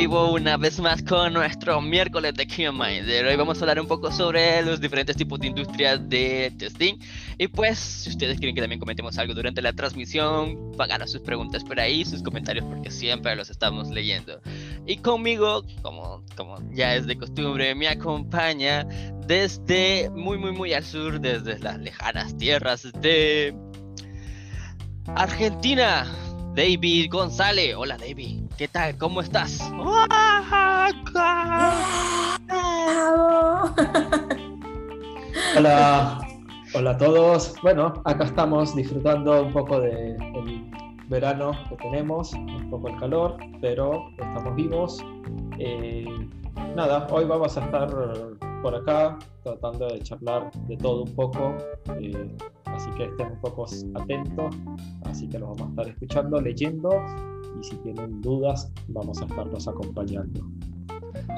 vivo una vez más con nuestro miércoles de QMinder. Hoy vamos a hablar un poco sobre los diferentes tipos de industrias de testing. Y pues, si ustedes quieren que también comentemos algo durante la transmisión, hagan sus preguntas por ahí, sus comentarios, porque siempre los estamos leyendo. Y conmigo, como, como ya es de costumbre, me acompaña desde muy, muy, muy al sur, desde las lejanas tierras de Argentina, David González. Hola, David. ¿Qué tal? ¿Cómo estás? Hola, hola a todos. Bueno, acá estamos disfrutando un poco del verano que tenemos, un poco el calor, pero estamos vivos. Eh, nada, hoy vamos a estar por acá tratando de charlar de todo un poco. Eh, así que estén un poco atentos, así que los vamos a estar escuchando, leyendo y si tienen dudas vamos a estarlos acompañando.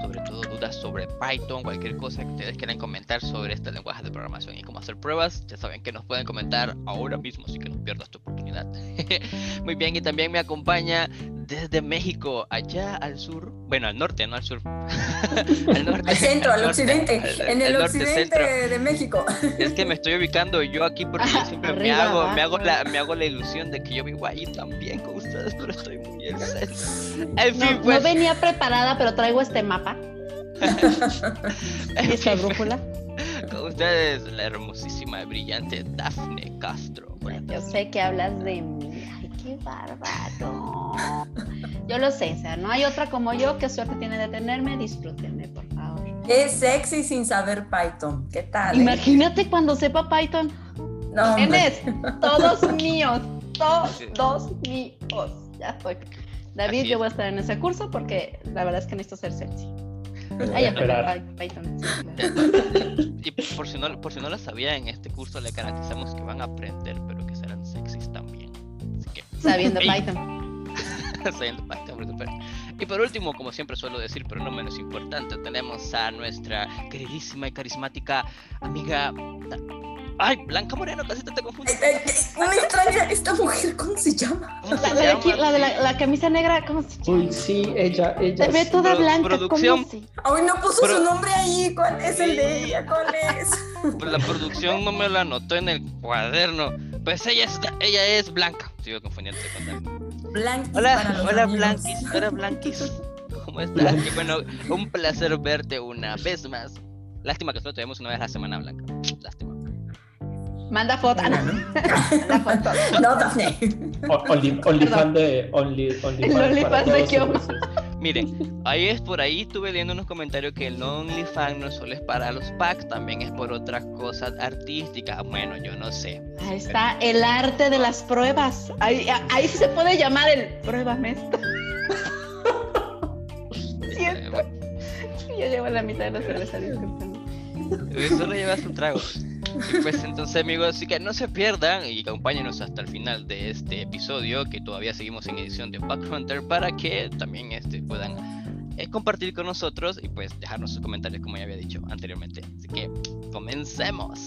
Sobre todo dudas sobre Python, cualquier cosa que ustedes quieran comentar sobre este lenguaje de programación y cómo hacer pruebas, ya saben que nos pueden comentar ahora mismo, así que no pierdas tu oportunidad. Muy bien, y también me acompaña desde México, allá al sur, bueno, al norte, no al sur, al norte, al centro, al, occidente, en el occidente de México. Es que me estoy ubicando yo aquí porque yo siempre me hago, me hago la, me hago la ilusión de que yo vivo ahí también con ustedes, pero estoy muy en En fin, no, pues. venía preparada, pero traigo este mapa. Esta brújula. Con ustedes, la hermosísima y brillante Dafne Castro. Yo sé que hablas de mí qué bárbaro. Yo lo sé, o sea, no hay otra como yo. Qué suerte tiene de tenerme. Disfrútenme, por favor. Es sexy sin saber Python. ¿Qué tal? Eh? Imagínate cuando sepa Python. No. Tienes todos míos. Todos míos. Ya estoy. David, yo voy a estar en ese curso porque la verdad es que necesito ser sexy. Ay, Python. y por si, no, por si no lo sabía, en este curso le garantizamos que van a aprender, pero que serán sexys también. Sabiendo Python. Sabiendo Python, por Y por último, como siempre suelo decir, pero no menos importante, tenemos a nuestra queridísima y carismática amiga. Ay, Blanca Moreno, casi te, te confundes. No me extraña esta mujer, ¿cómo se llama? la, de la, camisa negra, ¿cómo se llama? Uy, sí, ella, ella. Se ve toda blanca. Producción. Ay, no puso su nombre ahí. ¿Cuál es el de ella? ¿Cuál es? Pues la producción no me lo anotó en el cuaderno. Pues ella es, ella es blanca. Sigo confundiendo con Blanquis Hola, hola Blanquis, hola Blanquis. ¿Cómo estás? Y bueno, un placer verte una vez más. Lástima que solo tenemos una vez a la semana blanca. Lástima. Manda foto. No, no. Manda foto. No, Daphne. Only, only fan de Only, only El OnlyFans de Kioma. Miren, ahí es por ahí estuve leyendo unos comentarios que el OnlyFans no solo es para los packs, también es por otras cosas artísticas. Bueno, yo no sé. Ahí está el arte de las pruebas. Ahí, ahí se puede llamar el pruébame esto. Siento. Yo llevo la mitad de la cerveza, Solo llevas un trago. pues entonces amigos, así que no se pierdan y acompáñenos hasta el final de este episodio, que todavía seguimos en edición de Back Hunter, para que también este, puedan eh, compartir con nosotros y pues dejarnos sus comentarios como ya había dicho anteriormente. Así que comencemos.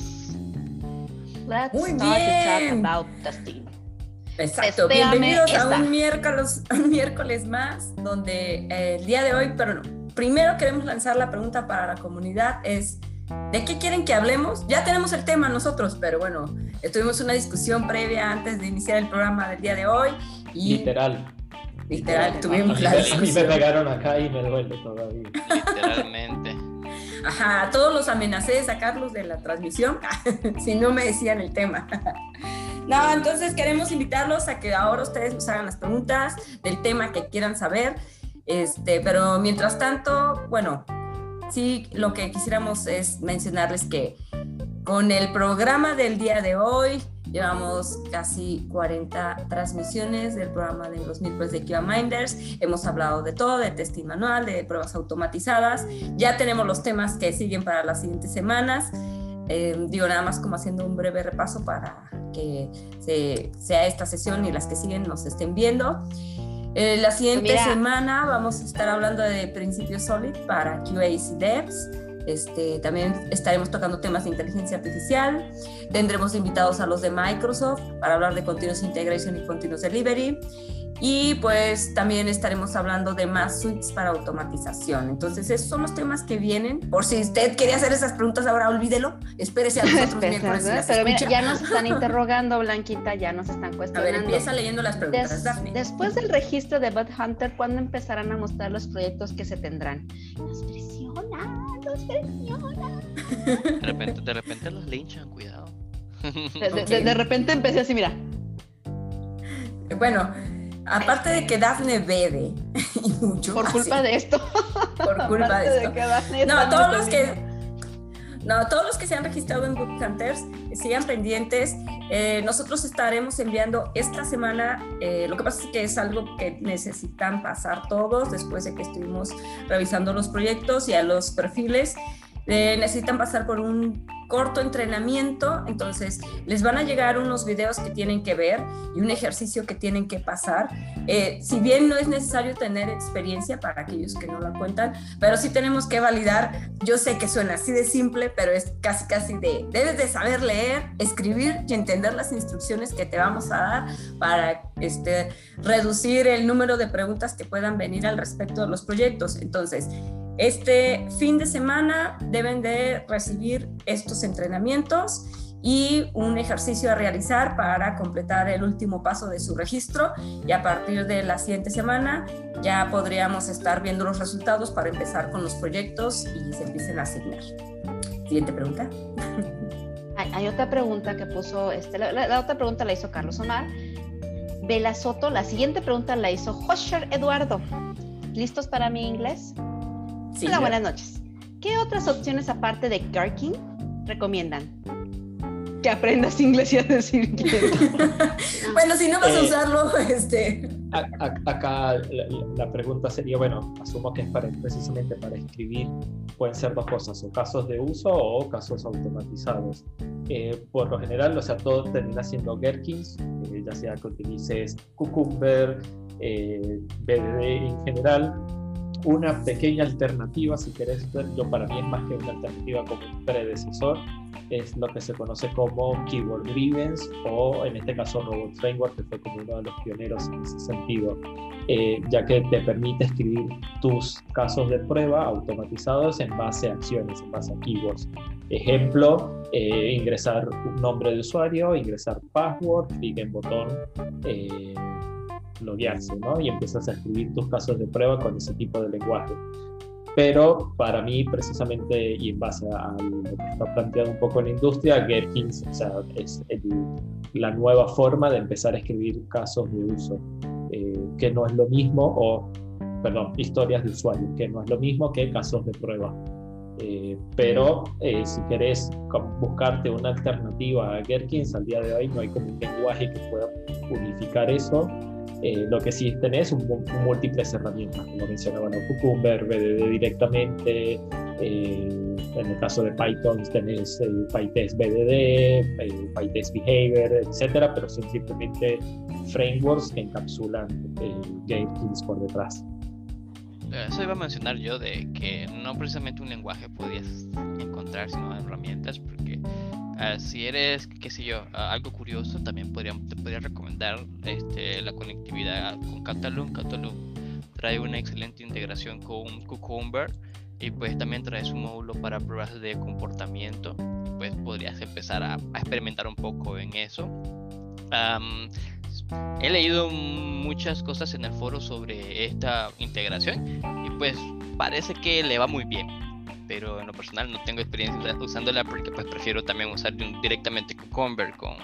Muy bien. Exacto, bienvenidos a un miércoles, un miércoles más, donde eh, el día de hoy, pero no, primero queremos lanzar la pregunta para la comunidad, es ¿De qué quieren que hablemos? Ya tenemos el tema nosotros, pero bueno, tuvimos una discusión previa antes de iniciar el programa del día de hoy. Y Literal. Literal, tuvimos la discusión. Y me pegaron acá y me duele todavía. Literalmente. Ajá, todos los amenacé de sacarlos de la transmisión si no me decían el tema. No, entonces queremos invitarlos a que ahora ustedes nos hagan las preguntas del tema que quieran saber. Este, pero mientras tanto, bueno, sí, lo que quisiéramos es mencionarles que con el programa del día de hoy llevamos casi 40 transmisiones del programa de los miércoles de Kiva Minders. Hemos hablado de todo, de testing manual, de pruebas automatizadas. Ya tenemos los temas que siguen para las siguientes semanas. Eh, digo nada más como haciendo un breve repaso para que sea esta sesión y las que siguen nos estén viendo. Eh, la siguiente semana vamos a estar hablando de principios Solid para QAs y Devs. Este, también estaremos tocando temas de inteligencia artificial. Tendremos invitados a los de Microsoft para hablar de Continuous Integration y Continuous Delivery. Y pues también estaremos hablando de más suites para automatización. Entonces, esos son los temas que vienen. Por si usted quería hacer esas preguntas ahora, olvídelo. Espérese a los otros miércoles. Pero mira, ya nos están interrogando, Blanquita, ya nos están cuestionando. A ver, empieza leyendo las preguntas, Después del registro de Bud Hunter, ¿cuándo empezarán a mostrar los proyectos que se tendrán? Nos presiona, De repente, de repente los linchan, cuidado. de repente empecé así, mira. Bueno, Aparte de que Dafne bebe y mucho. Por culpa de esto. Por culpa de esto. no, todos los que no, todos los que se han registrado en Book Hunters sigan pendientes. Eh, nosotros estaremos enviando esta semana. Eh, lo que pasa es que es algo que necesitan pasar todos después de que estuvimos revisando los proyectos y a los perfiles. Eh, necesitan pasar por un corto entrenamiento, entonces les van a llegar unos videos que tienen que ver y un ejercicio que tienen que pasar. Eh, si bien no es necesario tener experiencia para aquellos que no la cuentan, pero sí tenemos que validar, yo sé que suena así de simple, pero es casi casi de, debes de saber leer, escribir y entender las instrucciones que te vamos a dar para este, reducir el número de preguntas que puedan venir al respecto de los proyectos. Entonces, este fin de semana deben de recibir estos entrenamientos y un ejercicio a realizar para completar el último paso de su registro y a partir de la siguiente semana ya podríamos estar viendo los resultados para empezar con los proyectos y se empiecen a asignar. Siguiente pregunta. Hay, otra pregunta que puso, este, la, otra pregunta la hizo Carlos Omar. Bela Soto, la siguiente pregunta la hizo Josher Eduardo. ¿Listos para mi inglés? Hola, buenas noches. ¿Qué otras opciones aparte de Garkin recomiendan? Que aprendas inglés y a decir bueno, si no vas a eh, usarlo, este. acá la, pregunta sería, bueno, asumo que es para, precisamente para escribir, pueden ser dos cosas, o casos de uso o casos automatizados. Eh, por lo general, o sea, todo termina siendo Gherkins, eh, ya sea que utilices Cucumber, BDD en general, una pequeña alternativa, si querés ver, yo para mí es más que una alternativa como predecesor, es lo que se conoce como Keyword Drivens o en este caso Robot Framework, que fue como uno de los pioneros en ese sentido, eh, ya que te permite escribir tus casos de prueba automatizados en base a acciones, en base a keywords. Ejemplo, eh, ingresar un nombre de usuario, ingresar password, clic en botón. Eh, loguearse, ¿no? Y empiezas a escribir tus casos de prueba con ese tipo de lenguaje. Pero para mí, precisamente, y en base a lo que está planteado un poco en la industria, Gherkins o sea, es la nueva forma de empezar a escribir casos de uso, eh, que no es lo mismo, o, perdón, historias de usuario, que no es lo mismo que casos de prueba. Eh, pero eh, si querés buscarte una alternativa a Gherkins, al día de hoy no hay como un lenguaje que pueda unificar eso eh, lo que sí tenés un múltiples herramientas, como mencionaba bueno, Cucumber, BDD directamente, eh, en el caso de Python tenés el PyTest BDD, el PyTest Behavior, etcétera, pero son simplemente frameworks que encapsulan Jenkins por detrás. Eso iba a mencionar yo de que no precisamente un lenguaje podías encontrar, sino herramientas, porque Ah, si eres, qué sé yo, algo curioso, también podría, te podría recomendar este, la conectividad con Catalum. Catalum trae una excelente integración con Cucumber y pues también trae su módulo para pruebas de comportamiento. Pues podrías empezar a, experimentar un poco en eso. he leído muchas cosas en el foro sobre esta integración y pues parece que le va muy bien pero en lo personal no tengo experiencia usándola porque pues prefiero también usar directamente Cucumber con,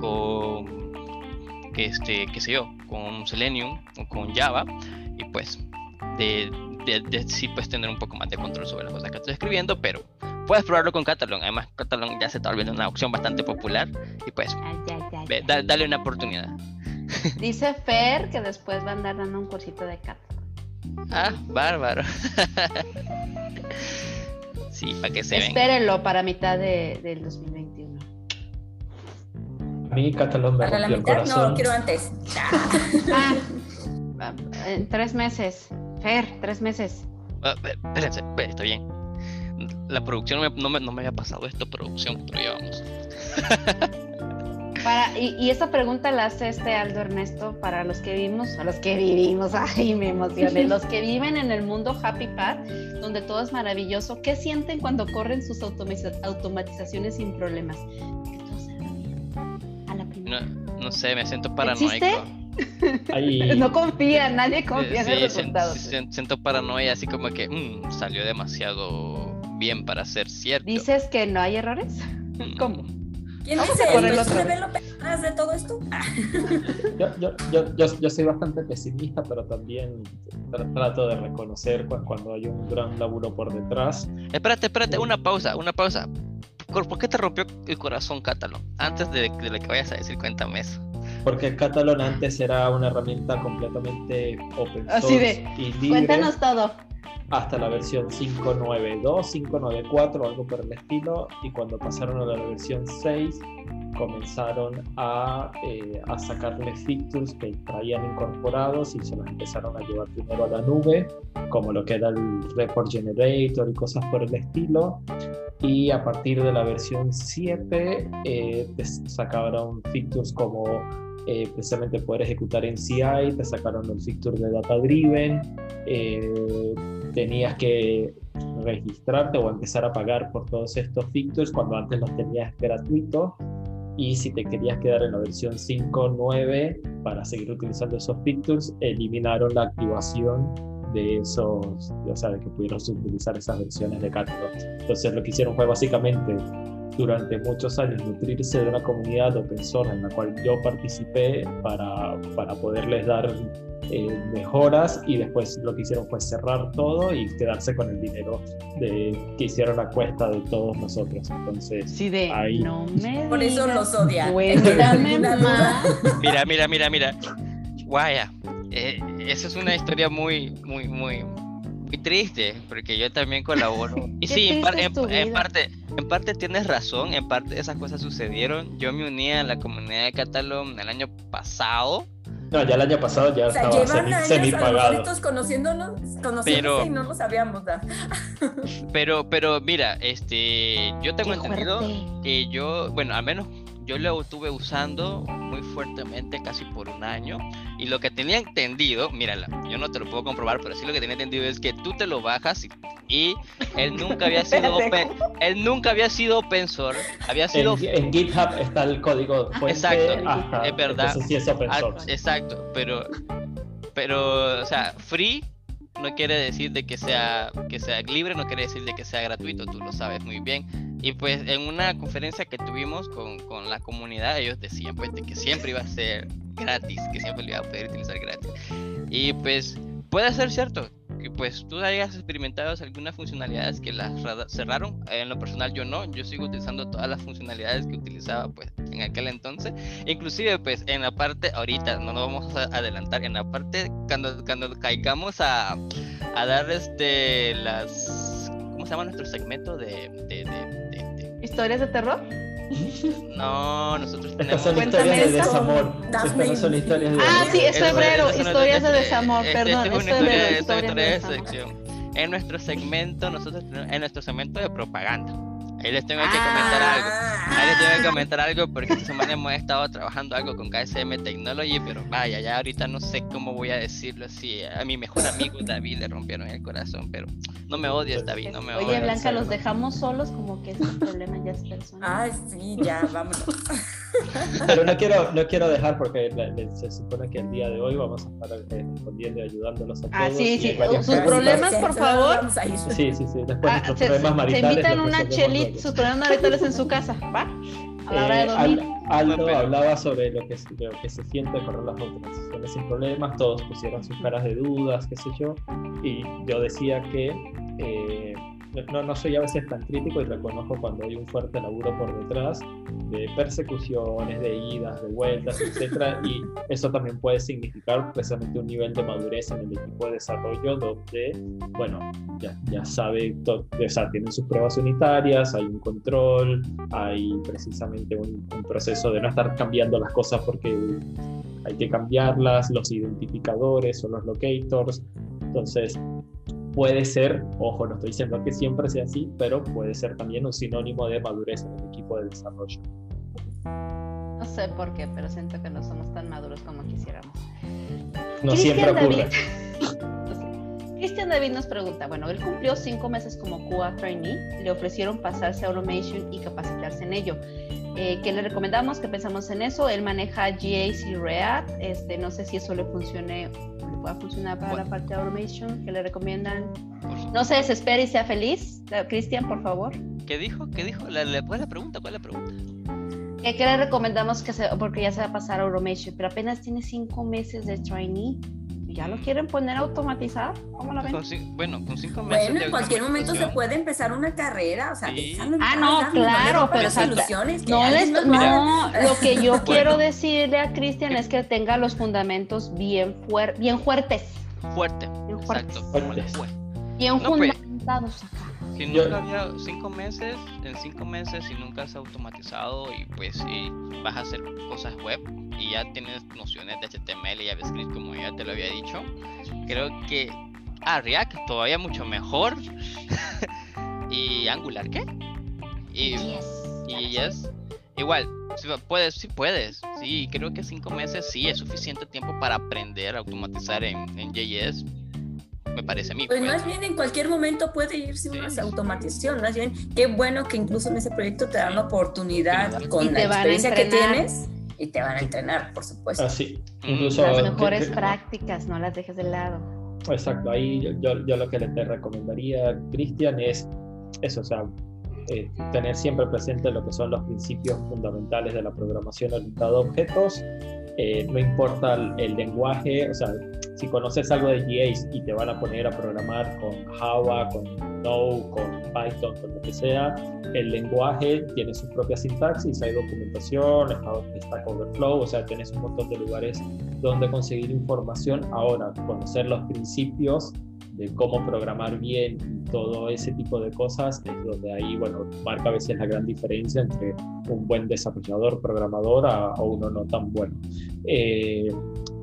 con este, qué sé yo, con Selenium o con Java y pues de, de, sí puedes tener un poco más de control sobre las cosas que estoy escribiendo, pero puedes probarlo con Catalan. Además, Catalan ya se está volviendo una opción bastante popular y pues dale una oportunidad. Dice Fer que después va a andar dando un cursito de Catalan. Ah, bárbaro. sí, para que se Espérenlo para mitad de, del 2021. A mí Catalón me Para la mitad no, lo quiero antes. Ah, en tres meses. Fer, tres meses. Ah, espérense, está bien. la producción no me, no me, había pasado esto, producción, pero ya vamos. Para, y, y, esta pregunta la hace este Aldo Ernesto para los que vivimos, a los que vivimos, ay, me emocioné, los que viven en el mundo Happy Path, donde todo es maravilloso, ¿qué sienten cuando corren sus automatizaciones sin problemas? Que todo se bien. A la primera. No, sé, me siento paranoico. No confía, nadie confía en el resultado. Siento, paranoia, así como que mmm, salió demasiado bien para ser cierto. ¿Dices que no hay errores? Mm. ¿Cómo? ¿Quién dice esto? detrás de todo esto? yo, yo, yo, yo, yo soy bastante pesimista, pero también trato de reconocer cuando hay un gran laburo por detrás. Espérate, espérate, una pausa, una pausa. ¿Por qué te rompió el corazón Catalan? Antes de, de lo que vayas a decir, cuéntame eso. Porque Catalan antes era una herramienta completamente open source Así de, y libre. Cuéntanos todo hasta la versión 592, 594, algo por el estilo, y cuando pasaron a la versión 6 comenzaron a, eh, a sacarle features que traían incorporados y se los empezaron a llevar primero a la nube, como lo que era el report generator y cosas por el estilo. Y a partir de la versión 7 eh, sacaron features como eh, precisamente poder ejecutar en CI, te sacaron el feature de data driven, eh, tenías que registrarte o empezar a pagar por todos estos features cuando antes los tenías gratuitos y si te querías quedar en la versión 5.9 para seguir utilizando esos features, eliminaron la activación de esos, ya sabes, que pudieron utilizar esas versiones de Catalog. Entonces lo que hicieron fue básicamente durante muchos años nutrirse de una comunidad open source en la cual yo participé para, para poderles dar eh, mejoras y después lo que hicieron fue cerrar todo y quedarse con el dinero de, que hicieron a cuesta de todos nosotros. Entonces, sí, de, ahí... no me Por eso los odian. mira, mira, mira, mira. Guaya, eh, esa es una historia muy, muy, muy, muy triste, porque yo también colaboro. Y sí, en, parte, en parte tienes razón, en parte esas cosas sucedieron. Yo me uní a la comunidad de Catalón el año pasado. No, ya el año pasado ya o sea, estaba semi, semi pagado. conociéndonos, conociéndose y no lo sabíamos. Pero, pero mira, este, yo tengo entendido que yo, bueno, al menos yo lo estuve usando muy fuertemente casi por un año y lo que tenía entendido, mírala, yo no te lo puedo comprobar, pero sí lo que tenía entendido es que tú te lo bajas y, él nunca había sido open, él nunca había sido open source, había sido en, GitHub está el código fuente, exacto, es verdad, sí es open ah, source. exacto, pero pero o sea, free no quiere decir de que sea que sea libre, no quiere decir de que sea gratuito, tú lo sabes muy bien. Y pues en una conferencia que tuvimos con, con, la comunidad, ellos decían pues de que siempre iba a ser gratis, que siempre lo iba a poder utilizar gratis. Y pues puede ser cierto, que pues tú hayas experimentado algunas funcionalidades que las cerraron. En lo personal yo no, yo sigo utilizando todas las funcionalidades que utilizaba pues en aquel entonces. Inclusive pues en la parte, ahorita no nos vamos a adelantar, en la parte cuando, cuando caigamos a, a dar este las... ¿Cómo se llama nuestro segmento de, de ¿Historias de terror? No, nosotros tenemos. Estas son historias de desamor. Estas son historias de Ah, sí, es febrero, historias de desamor, perdón. Es febrero, historias de sección. En nuestro segmento, nosotros tenemos, en nuestro segmento de propaganda. Ahí les tengo que comentar algo. Ahí les tengo que comentar algo porque esta semana hemos estado trabajando algo con KSM Technology, pero vaya, ya ahorita no sé cómo voy a decirlo así. A mi mejor amigo David le rompieron el corazón, pero no me odies, David, no me odies. Oye, Blanca, los dejamos solos como que ese problema ya es personal. Ay, sí, ya, vámonos. Pero no quiero, no quiero dejar porque se supone que el día de hoy vamos a estar eh, respondiendo y ayudándolos a ah, todos. Ah, sí, sí. Sus problemas, por favor. Sí, sí, sí. Después ah, se, problemas maritales. Se invitan una chelita, sus problemas maritales en su casa, ¿va? A la hora de eh, dormir. Aldo hablaba sobre lo que, lo que se siente correr las automatizaciones sin problemas. Todos pusieron sus caras de dudas, qué sé yo. Y yo decía que. Eh, no, no soy a veces tan crítico y reconozco cuando hay un fuerte laburo por detrás de persecuciones, de idas, de vueltas, etc. y eso también puede significar precisamente un nivel de madurez en el equipo de desarrollo donde, bueno, ya, ya sabe, o sea, tienen sus pruebas unitarias, hay un control, hay precisamente un, un proceso de no estar cambiando las cosas porque hay que cambiarlas, los identificadores o los locators. Entonces, puede ser, ojo, no estoy diciendo que siempre sea así, pero puede ser también un sinónimo de madurez en el equipo de desarrollo. No sé por qué, pero siento que no somos tan maduros como quisiéramos. No siempre ocurre. Cristian David nos pregunta, bueno, él cumplió cinco meses como QA trainee, le ofrecieron pasarse a Automation y capacitarse en ello. Eh, ¿Qué le recomendamos? ¿Qué pensamos en eso? Él maneja GAs y React, este, no sé si eso le funcione, pueda funcionar para la parte de Automation, ¿qué le recomiendan? No se desespere y sea feliz. Cristian, por favor. ¿Qué dijo? ¿Qué dijo? ¿Cuál es la pregunta? ¿Cuál es la pregunta? ¿Qué le recomendamos que se, porque ya se va a pasar a Automation, pero apenas tiene cinco meses de trainee? ¿Ya lo quieren poner automatizado? ¿Cómo lo ven? bueno, con cinco meses. Bueno, en cualquier momento se puede empezar una carrera, o sea, Ah, no, claro, pero soluciones. No, no, lo que yo quiero decirle a Cristian es que tenga los fundamentos bien, bien fuertes. Fuerte. Bien fuertes. Exacto. Bien pues, fundamentados acá. Si nunca había cinco meses, en cinco meses, si nunca has automatizado y pues si vas a hacer cosas web y ya tienes nociones de HTML y JavaScript como ya te lo había dicho, creo que ah, React todavía mucho mejor. Y Angular, ¿qué? Y yes. igual, si puedes, sí puedes, sí, creo que cinco meses sí es suficiente tiempo para aprender a automatizar en, en JS me parece a mí. Pues, pues, más bien en cualquier momento puede irse una automatización, más bien qué bueno que incluso en ese proyecto te dan la oportunidad con la experiencia que tienes y te van a entrenar, por supuesto. Así, mm. incluso las mejores prácticas, no las dejes de lado. Exacto, ahí yo, yo lo que le te recomendaría, Cristian, es eso, o sea, eh, tener siempre presente lo que son los principios fundamentales de la programación orientada a objetos, eh, no importa el, lenguaje, o sea, si conoces algo de GA y te van a poner a programar con Java, con Node, con Python, con lo que sea, el lenguaje tiene su propia sintaxis, hay documentación, está Overflow, o sea, tienes un montón de lugares donde conseguir información. Ahora, conocer los principios de cómo programar bien y todo ese tipo de cosas es donde ahí, bueno, marca a veces la gran diferencia entre un buen desarrollador, programador a, uno no tan bueno. Eh,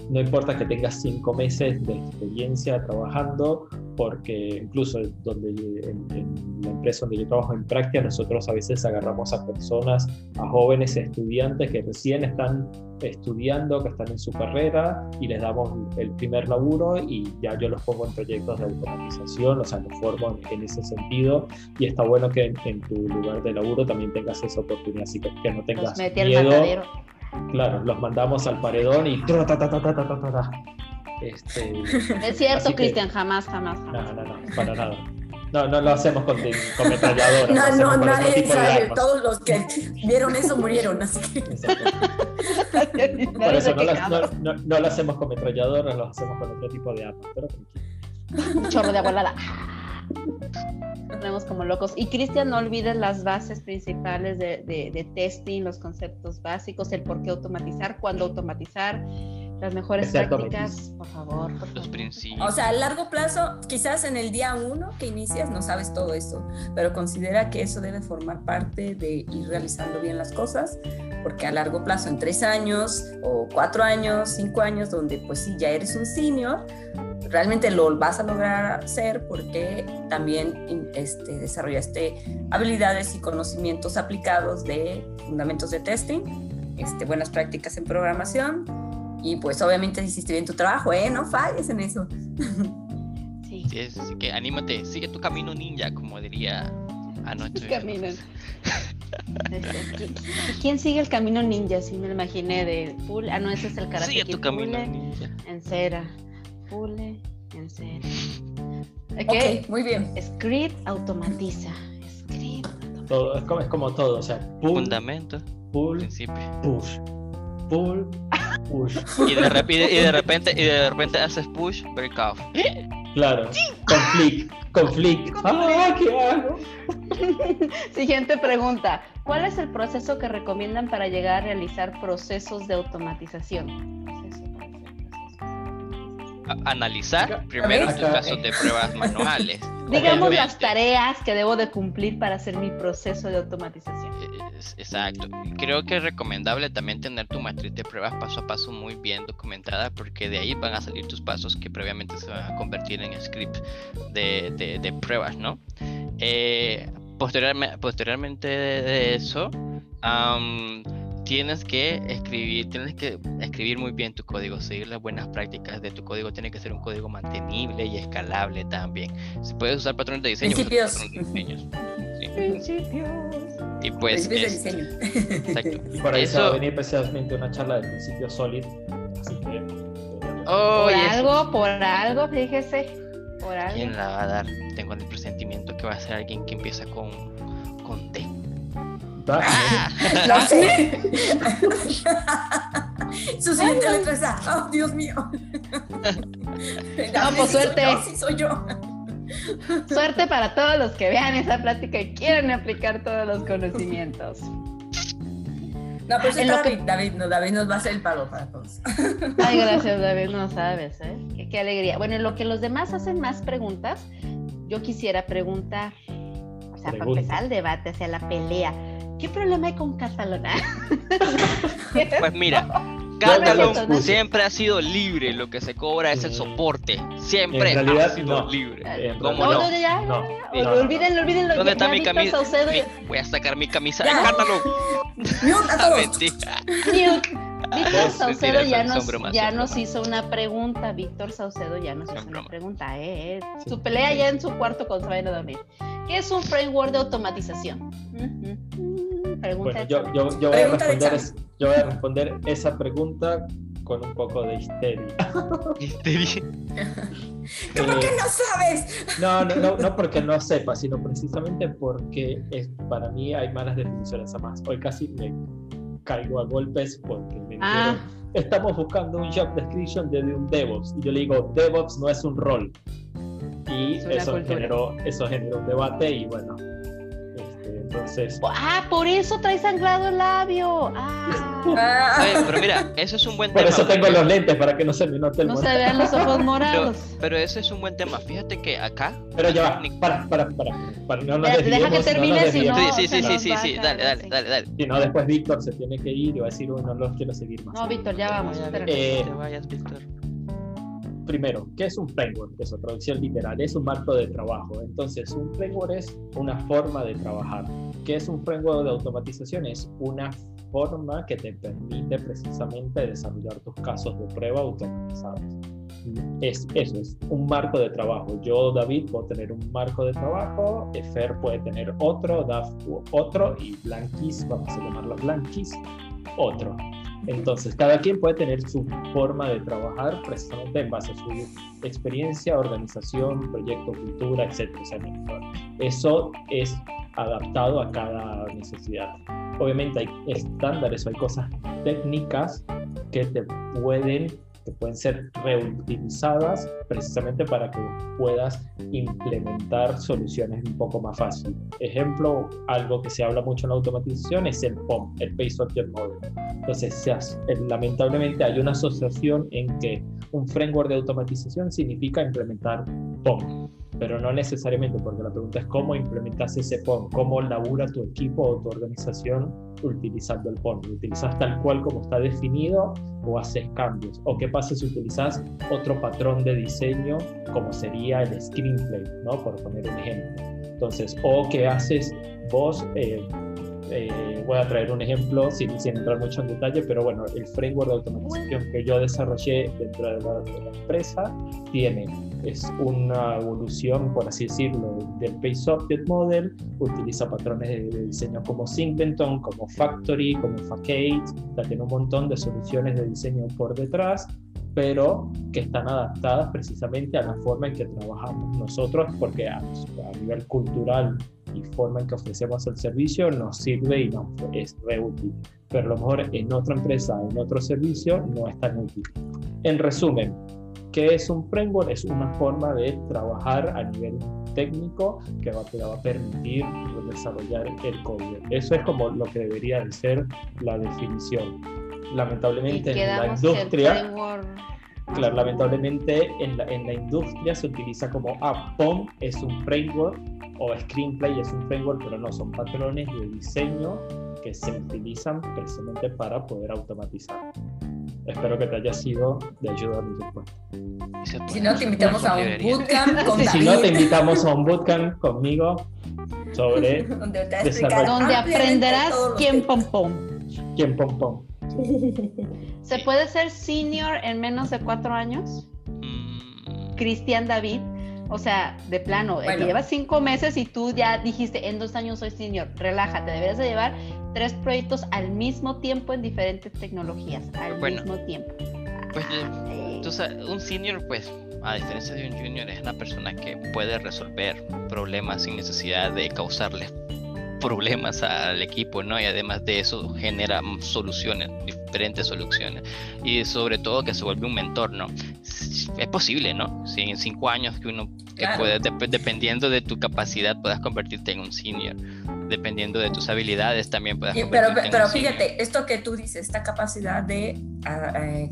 no importa que tengas cinco meses de experiencia trabajando, porque incluso donde, en, la empresa donde yo trabajo en práctica, nosotros a veces agarramos a personas, a jóvenes estudiantes que recién están estudiando, que están en su carrera y les damos el primer laburo y ya yo los pongo en proyectos de automatización, o sea, los formo en, ese sentido y está bueno que en, tu lugar de laburo también tengas esa oportunidad, así que, que no tengas miedo. Claro, los mandamos al paredón y... Este, es cierto, Cristian, jamás, jamás, No, no, no, para nada. No, no lo hacemos con, con metralladoras. No, no, nadie sabe. Todos los que vieron eso murieron, así que. Por eso no, no, lo hacemos con metralladoras, lo hacemos con otro tipo de armas, pero tranquilo. Un chorro de agua Nos vemos como locos. Y Cristian, no olvides las bases principales de, de, de testing, los conceptos básicos, el por qué automatizar, cuándo automatizar las mejores prácticas, por favor, Los principios. O sea, a largo plazo, quizás en el día uno que inicias no sabes todo eso, pero considera que eso debe formar parte de ir realizando bien las cosas, porque a largo plazo, en tres años o cuatro años, cinco años, donde pues sí, ya eres un senior, realmente lo vas a lograr hacer porque también este, desarrollaste habilidades y conocimientos aplicados de fundamentos de testing, este, buenas prácticas en programación y pues obviamente hiciste bien tu trabajo, ¿eh? No falles en eso. Sí. así que anímate, sigue tu camino ninja, como diría anoche. Camino. ¿Quién sigue el camino ninja? Sí, me lo imaginé de Pule. Ah, no, ese es el karate. Sigue tu camino ninja. En cera. Pule, en cera. Okay. ok, muy bien. Script automatiza. Script automatiza. Todo, es, como, es como todo, o sea, fundamento, pull, principio, push, pull, y de, repente, y de repente, y de repente haces push, break off. Claro, conflict, conflict. Ah, ¿qué hago? Siguiente pregunta. ¿Cuál es el proceso que recomiendan para llegar a realizar procesos de automatización? Analizar primero los casos de pruebas manuales. Digamos las tareas que debo de cumplir para hacer mi proceso de automatización. Eh, exacto. Creo que es recomendable también tener tu matriz de pruebas paso a paso muy bien documentada porque de ahí van a salir tus pasos que previamente se van a convertir en script de, pruebas, ¿no? Eh, posteriormente, de eso, tienes que escribir, tienes que escribir muy bien tu código, seguir las buenas prácticas de tu código, tiene que ser un código mantenible y escalable también. Si puedes usar patrones de diseño, principios. Principios. Y pues. Principios de diseño. Exacto. Y para eso va a venir precisamente una charla de principios sólidos. Así que. Oh, por algo, por algo, fíjese. Por algo. ¿Quién la va a dar? Tengo el presentimiento que va a ser alguien que empieza con, con T. Ah, lo sé. Su siguiente letra es A. Oh, Dios mío. No, pues suerte. Sí, soy yo. Suerte para todos los que vean esa plática y quieren aplicar todos los conocimientos. No, pues David, David, no, David nos va a hacer el palo para todos. Ay, gracias, David, no sabes, ¿eh? Qué, qué, alegría. Bueno, en lo que los demás hacen más preguntas, yo quisiera preguntar, o sea, para empezar el debate, hacia la pelea. ¿Qué problema hay con Cataluña? pues mira, Cataluña siempre ha sido libre, lo que se cobra es el soporte. Siempre ha sido libre. ¿Cómo no? Olvídenlo, olvídenlo. ¿Dónde está mi camisa? Voy a sacar mi camisa de Cataluña. Víctor Saucedo ya nos, ya nos hizo una pregunta. Víctor Saucedo ya nos hizo una pregunta. Eh, Su pelea ya en su cuarto con se a dormir. ¿Qué es un framework de automatización? Bueno, yo, yo, yo, voy a responder yo voy a responder esa pregunta con un poco de histeria. ¿Histeria? ¿Cómo que no sabes? No, no, no, no porque no sepa, sino precisamente porque es, para mí hay malas definiciones a más. Hoy casi me caigo a golpes porque me ah. estamos buscando un job description de un DevOps y yo le digo DevOps no es un rol y eso generó eso generó un debate y bueno entonces. Ah, por eso traes sangrado el labio. Ah. pero mira, eso es un buen tema. Por eso tengo los lentes, para que no se me note el No se vean los ojos morados. Pero, eso es un buen tema. Fíjate que acá. Pero ya va, para, para, para. para no nos Deja que termine, si no. Sí, sí, sí, sí, sí, dale, dale, dale, dale. Si no, después Víctor se tiene que ir y va a decir, no los quiero seguir más. No, Víctor, ya vamos. Eh, te vayas, Víctor primero, ¿qué es un framework? Eso, traducción literal, es un marco de trabajo. Entonces, un framework es una forma de trabajar. ¿Qué es un framework de automatización? Es una forma que te permite precisamente desarrollar tus casos de prueba automatizados. Es, eso es un marco de trabajo. Yo, David, puedo tener un marco de trabajo, Fer puede tener otro, Daf otro y Blanquis, vamos a llamarlo Blanquis, otro. Entonces, cada quien puede tener su forma de trabajar precisamente en base a su experiencia, organización, proyecto, cultura, etc. eso es adaptado a cada necesidad. Obviamente hay estándares o hay cosas técnicas que te pueden pueden ser reutilizadas precisamente para que puedas implementar soluciones un poco más fácil. Ejemplo, algo que se habla mucho en la automatización es el POM, el Pace Object Model. Entonces, lamentablemente hay una asociación en que un framework de automatización significa implementar POM pero no necesariamente, porque la pregunta es cómo implementas ese POM, cómo labura tu equipo o tu organización utilizando el POM. ¿Lo utilizas tal cual como está definido o haces cambios? ¿O qué pasa si utilizas otro patrón de diseño como sería el screenplay, ¿no? por poner un ejemplo? Entonces, o qué haces vos, eh, eh, voy a traer un ejemplo sin, sin, entrar mucho en detalle, pero bueno, el framework de automatización que yo desarrollé dentro de la, de la empresa tiene es una evolución, por así decirlo, del Pace Object Model, utiliza patrones de, diseño como Singleton, como Factory, como Facade, tiene un montón de soluciones de diseño por detrás, pero que están adaptadas precisamente a la forma en que trabajamos nosotros, porque a, nivel cultural y forma en que ofrecemos el servicio nos sirve y nos es re útil, pero a lo mejor en otra empresa, en otro servicio, no es tan útil. En resumen, ¿Qué es un framework? Es una forma de trabajar a nivel técnico que va, te va a permitir desarrollar el código. Eso es como lo que debería de ser la definición. Lamentablemente en la industria... Claro, lamentablemente en la, en la industria se utiliza como ah, POM es un framework o Screenplay es un framework, pero no son patrones de diseño que se utilizan precisamente para poder automatizar. Espero que te haya sido de ayuda mi respuesta. Si no, te invitamos a un bootcamp con Si no, te invitamos a un bootcamp conmigo sobre donde, donde aprenderás quién pom pom. Quién pom pom. ¿Se puede ser senior en menos de cuatro años? Mm. Cristian David. O sea, de plano, eh, llevas cinco meses y tú ya dijiste, en dos años soy senior, relájate, deberías de llevar tres proyectos al mismo tiempo en diferentes tecnologías, al mismo tiempo. Pues eh, un senior, pues, a diferencia de un junior, es una persona que puede resolver problemas sin necesidad de causarles problemas al equipo, ¿no? Y además de eso genera soluciones, diferentes soluciones. Y sobre todo que se vuelve un mentor, ¿no? Es posible, ¿no? Si en cinco años que uno que puede, dependiendo de tu capacidad, puedas convertirte en un senior. Dependiendo de tus habilidades, también puedas convertirte pero, pero fíjate, esto que tú dices, esta capacidad de ah, eh,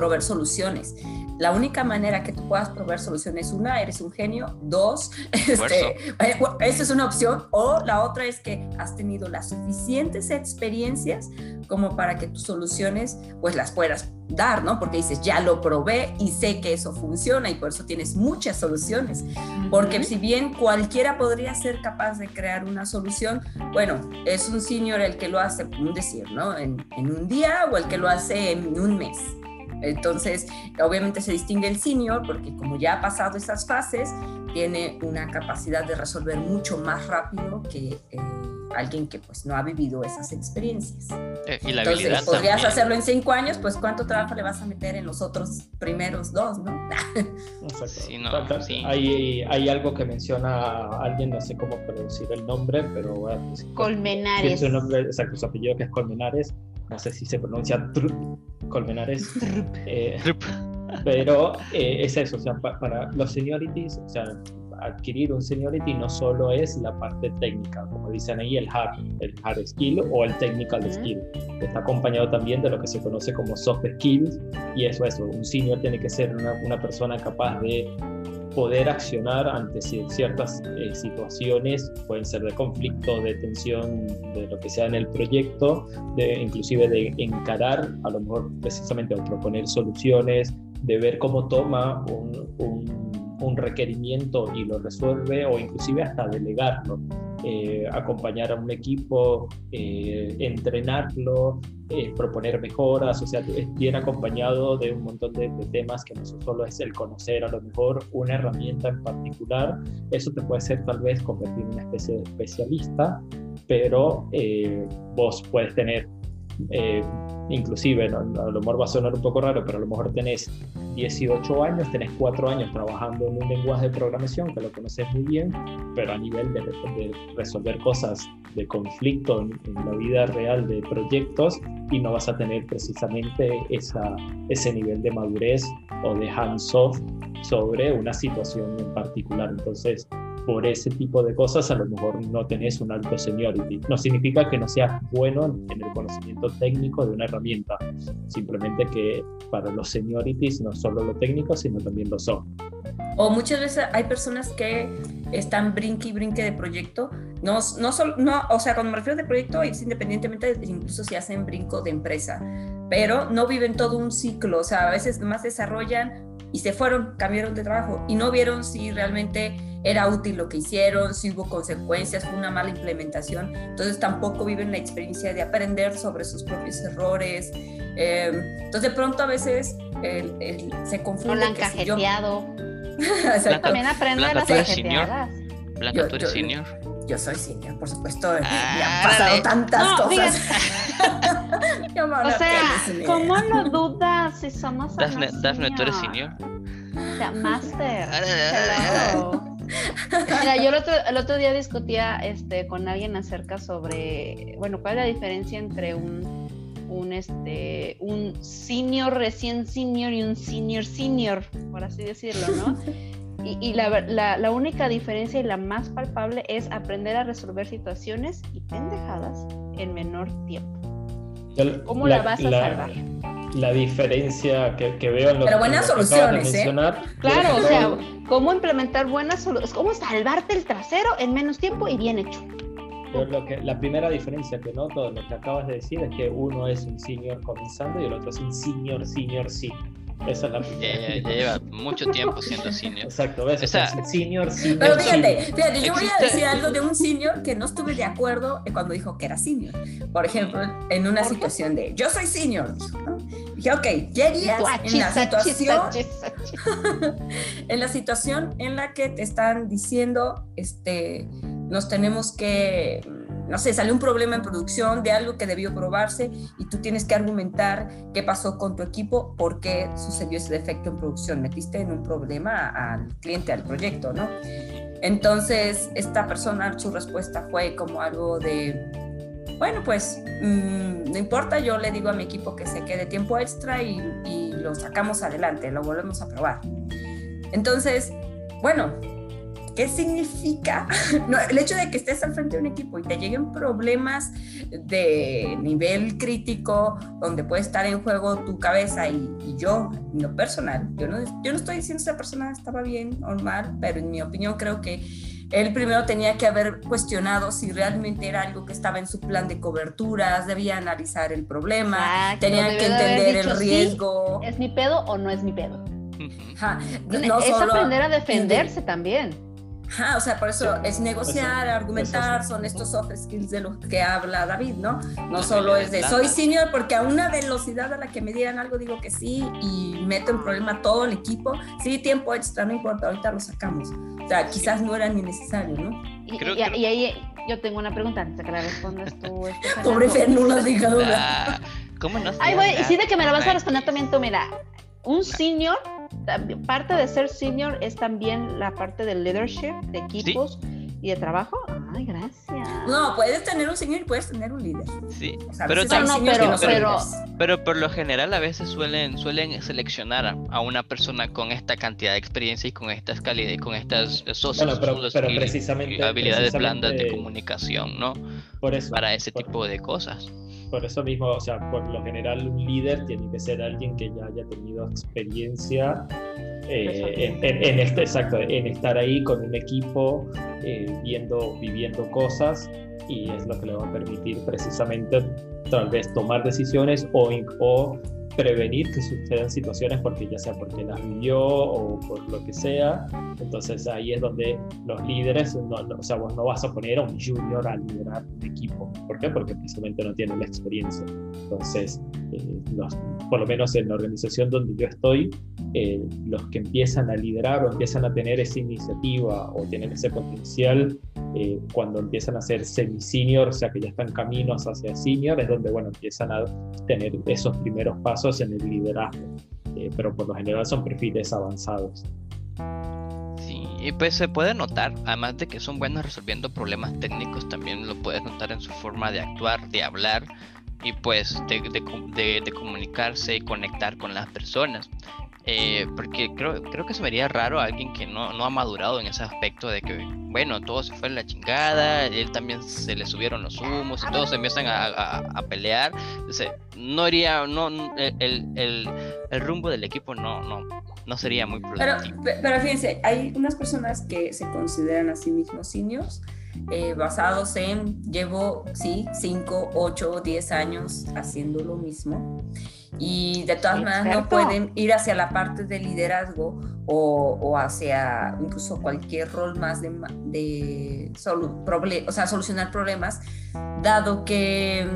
proveer soluciones. La única manera que tú puedas proveer soluciones, una, eres un genio, dos, este, esa es una opción, o la otra es que has tenido las suficientes experiencias como para que tus soluciones pues las puedas dar, ¿no? Porque dices, ya lo probé y sé que eso funciona y por eso tienes muchas soluciones. Porque si bien cualquiera podría ser capaz de crear una solución, bueno, es un senior el que lo hace, un decir, ¿no? En, en un día o el que lo hace en un mes. Entonces, obviamente se distingue el senior porque como ya ha pasado esas fases, tiene una capacidad de resolver mucho más rápido que eh, alguien que pues no ha vivido esas experiencias. Eh, y la Entonces, podrías hacerlo en cinco años, pues cuánto trabajo le vas a meter en los otros primeros dos, ¿no? Exacto. Hay, hay, algo que menciona alguien, no sé cómo producir el nombre, pero bueno, Colmenares. Su nombre, exacto, su apellido que es Colmenares, no sé si se pronuncia Colmenares. Eh, pero eh, es eso, o sea, para los seniorities, o sea, adquirir un seniority no solo es la parte técnica, como dicen ahí, el hard, el hard skill o el technical skill. Está acompañado también de lo que se conoce como soft skills y eso, eso, un senior tiene que ser una, una persona capaz de poder accionar ante ciertas eh, situaciones, pueden ser de conflicto, de tensión, de lo que sea en el proyecto, de, inclusive de encarar, a lo mejor precisamente o proponer soluciones, de ver cómo toma un, un, un requerimiento y lo resuelve o inclusive hasta delegarlo. Eh, acompañar a un equipo, eh, entrenarlo, eh, proponer mejoras, o sea, bien acompañado de un montón de, temas que no solo es el conocer a lo mejor una herramienta en particular, eso te puede hacer tal vez convertir en una especie de especialista, pero vos puedes tener inclusive, a lo mejor va a sonar un poco raro, pero a lo mejor tenés 18 años, tenés 4 años trabajando en un lenguaje de programación que lo conoces muy bien, pero a nivel de, resolver cosas de conflicto en, la vida real de proyectos y no vas a tener precisamente esa, ese nivel de madurez o de hands-off sobre una situación en particular. Entonces, por ese tipo de cosas a lo mejor no tenés un alto seniority. No significa que no seas bueno en el conocimiento técnico de una herramienta, simplemente que para los seniorities no solo lo técnico, sino también lo soft. O muchas veces hay personas que están brinque y brinque de proyecto. No, no, solo, no, o sea, cuando me refiero de proyecto es independientemente, incluso si hacen brinco de empresa, pero no viven todo un ciclo. O sea, a veces más desarrollan y se fueron, cambiaron de trabajo y no vieron si realmente era útil lo que hicieron, si hubo consecuencias, fue una mala implementación. Entonces tampoco viven la experiencia de aprender sobre sus propios errores. Em, entonces de pronto a veces se confunde. han cajeteado. También aprende las cajeteadas. Blanca, tú eres senior. Yo soy senior, por supuesto. me han pasado tantas cosas. o sea, ¿cómo no dudas si somos Dafne, Dafne, tú eres senior. O sea, master. Mira, yo el otro, día discutía este, con alguien acerca sobre, bueno, cuál es la diferencia entre un, un, este, un senior recién senior y un senior senior, por así decirlo, ¿no? Y, la, la, única diferencia y la más palpable es aprender a resolver situaciones y pendejadas en menor tiempo. ¿Cómo la, vas a salvar? la diferencia que, veo en lo Pero buenas soluciones, ¿eh? Claro, o sea, cómo implementar buenas soluciones, cómo salvarte el trasero en menos tiempo y bien hecho. lo que, la primera diferencia que noto de lo que acabas de decir es que uno es un senior comenzando y el otro es un senior, senior, senior. Esa es la primera. Ya, lleva mucho tiempo siendo senior. Exacto, ¿ves? O sea, senior, senior. Pero fíjate, fíjate, yo voy a decir algo de un senior que no estuve de acuerdo cuando dijo que era senior. Por ejemplo, en una situación de yo soy senior, ¿no? Dije, ok, lleguías en la situación. en la situación en la que te están diciendo, este, nos tenemos que no sé, sale un problema en producción de algo que debió probarse y tú tienes que argumentar qué pasó con tu equipo, por qué sucedió ese defecto en producción, metiste en un problema al cliente, al proyecto, ¿no? Entonces, esta persona, su respuesta fue como algo de, bueno, pues mm, no importa, yo le digo a mi equipo que se quede tiempo extra y lo sacamos adelante, lo volvemos a probar. Entonces, bueno, ¿Qué significa? el hecho de que estés al frente de un equipo y te lleguen problemas de nivel crítico, donde puede estar en juego tu cabeza y, yo, en lo personal, yo no, yo no estoy diciendo si esa persona estaba bien o mal, pero en mi opinión creo que él primero tenía que haber cuestionado si realmente era algo que estaba en su plan de coberturas, debía analizar el problema, tenía que entender el riesgo. ¿Es mi pedo o no es mi pedo? No es aprender a defenderse también o sea, por eso es negociar, argumentar, son estos soft skills de los que habla David, ¿no? No solo es de soy senior porque a una velocidad a la que me dieran algo digo que sí y meto en problema todo el equipo. Sí, tiempo extra, no importa, ahorita lo sacamos. O sea, quizás no era ni necesario, ¿no? Y, y, ahí yo tengo una pregunta antes de que la respondas tú. Pobre Fer, no lo has dejado. ¿Cómo no? Ay, güey, sí de que me lo vas a responder también tú, mira un senior, parte de ser senior es también la parte del leadership, de equipos y de trabajo. Ay, gracias. No, puedes tener un senior y puedes tener un líder. Sí, pero, pero, por lo general a veces suelen, suelen seleccionar a, una persona con esta cantidad de experiencia y con estas calidades, con estas socios, precisamente, habilidades blandas de comunicación, ¿no? Por eso, Para ese tipo de cosas por eso mismo, o sea, por lo general un líder tiene que ser alguien que ya haya tenido experiencia eh, en, este, exacto, en estar ahí con un equipo, eh, viendo, viviendo cosas y es lo que le va a permitir precisamente tal vez tomar decisiones o, o prevenir que sucedan situaciones porque ya sea porque las vivió o por lo que sea. Entonces ahí es donde los líderes, no, o sea, vos no vas a poner a un junior a liderar un equipo. ¿Por qué? Porque precisamente no tiene la experiencia. Entonces, eh, por lo menos en la organización donde yo estoy, eh, los que empiezan a liderar o empiezan a tener esa iniciativa o tienen ese potencial eh, cuando empiezan a ser semi-senior, o sea que ya están caminos hacia senior, es donde bueno, empiezan a tener esos primeros pasos en el liderazgo, pero por lo general son perfiles avanzados. Sí, y pues se puede notar, además de que son buenos resolviendo problemas técnicos, también lo puedes notar en su forma de actuar, de hablar y pues de, de, de comunicarse y conectar con las personas. Eh, porque creo, creo que se vería raro a alguien que no, no, ha madurado en ese aspecto de que, bueno, todo se fue en la chingada, él también se le subieron los humos y todos se empiezan a, a, pelear. Entonces, no iría, no, el, el, el, rumbo del equipo no, no, no sería muy prudente. Pero, pero fíjense, hay unas personas que se consideran a sí mismos seniors. Eh, basados en llevo, sí, 5, 8, 10 años haciendo lo mismo y de todas maneras no pueden ir hacia la parte de liderazgo o, o hacia incluso cualquier rol más de, de o sea, solucionar problemas, dado que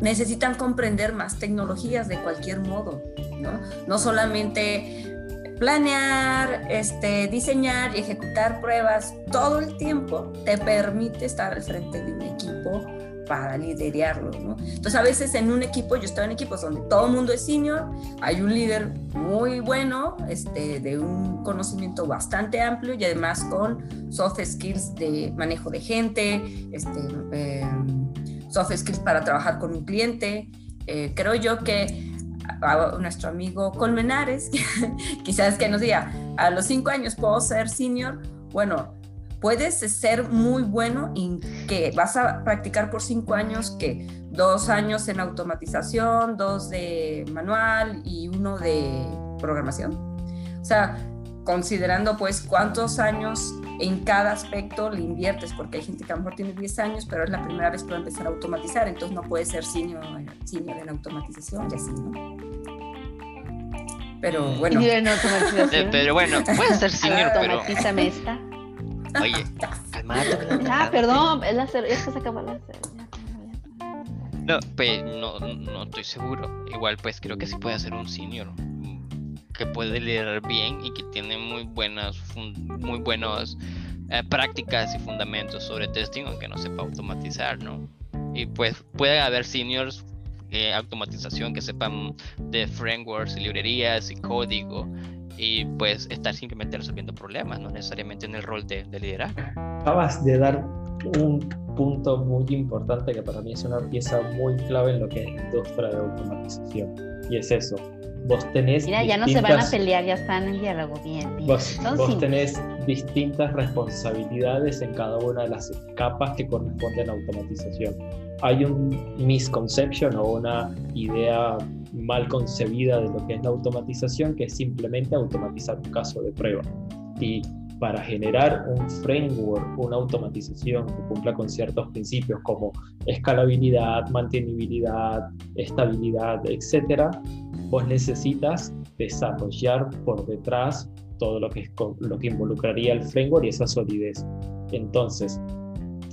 necesitan comprender más tecnologías de cualquier modo, ¿no? No solamente planear, este, diseñar y ejecutar pruebas todo el tiempo te permite estar al frente de un equipo para liderarlo, ¿no? Entonces a veces en un equipo, yo estaba en equipos donde todo el mundo es senior, hay un líder muy bueno, este, de un conocimiento bastante amplio y además con soft skills de manejo de gente, este, em, soft skills para trabajar con un cliente. Eh, creo yo que a nuestro amigo Colmenares, quizás que nos diga, a los cinco años puedo ser senior, bueno, puedes ser muy bueno y que vas a practicar por cinco años, que dos años en automatización, dos de manual y uno de programación. O sea, considerando pues cuántos años en cada aspecto le inviertes, porque hay gente que a lo mejor tiene 10 años, pero es la primera vez que va a empezar a automatizar, entonces no puede ser senior, senior en automatización y así, ¿no? Pero mm. bueno. Eh, pero bueno, puede ser senior, pero... Automatízame esta. Oye, calmate. Ah, perdón, es, la es que se acaba la no, pues no, no estoy seguro. Igual pues creo que sí puede ser un senior que puede liderar bien y que tiene muy buenas muy buenas eh, prácticas y fundamentos sobre testing aunque no sepa automatizar, ¿no? Y pues puede haber seniors eh, automatización que sepan de frameworks y librerías y código y pues estar simplemente resolviendo problemas, no necesariamente en el rol de, de liderar. Acabas de dar un punto muy importante que para mí es una pieza muy clave en lo que es industria de automatización. Y es eso. Vos tenés. Mira, ya no se van a pelear, ya están en diálogo bien. Vos, vos tenés distintas responsabilidades en cada una de las capas que corresponden a automatización. Hay un misconception o una idea mal concebida de lo que es la automatización, que es simplemente automatizar un caso de prueba. Y para generar un framework, una automatización que cumpla con ciertos principios como escalabilidad, mantenibilidad, estabilidad, etcétera, vos necesitas desarrollar por detrás todo lo que, lo que involucraría el framework y esa solidez. Entonces,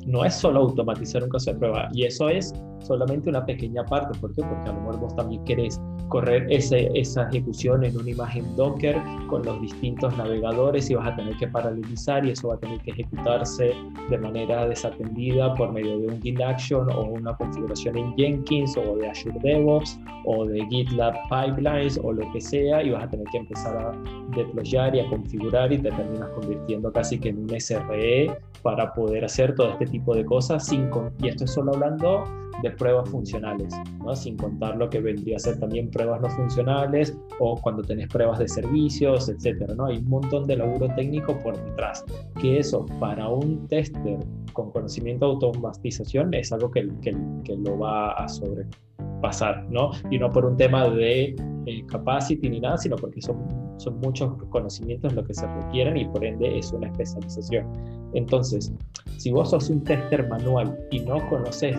no es solo automatizar un caso de prueba, y eso es solamente una pequeña parte. ¿Por qué? Porque a lo mejor vos también querés correr ese, esa ejecución en una imagen Docker con los distintos navegadores y vas a tener que paralelizar y eso va a tener que ejecutarse de manera desatendida por medio de un Git Action o una configuración en Jenkins o de Azure DevOps o de GitLab Pipelines o lo que sea y vas a tener que empezar a deployar y a configurar y te terminas convirtiendo casi que en un SRE para poder hacer todo este tipo de cosas sin, y esto es solo hablando de pruebas funcionales, ¿no? sin contar lo que vendría a ser también pruebas no funcionales o cuando tenés pruebas de servicios, etcétera. ¿no? Hay un montón de laburo técnico por detrás, que eso para un tester con conocimiento de automatización es algo que, que, que lo va a sobrepasar, ¿no? Y no por un tema de eh, capacity ni nada, sino porque son, son muchos conocimientos lo que se requieren y por ende es una especialización. Entonces, si vos sos un tester manual y no conoces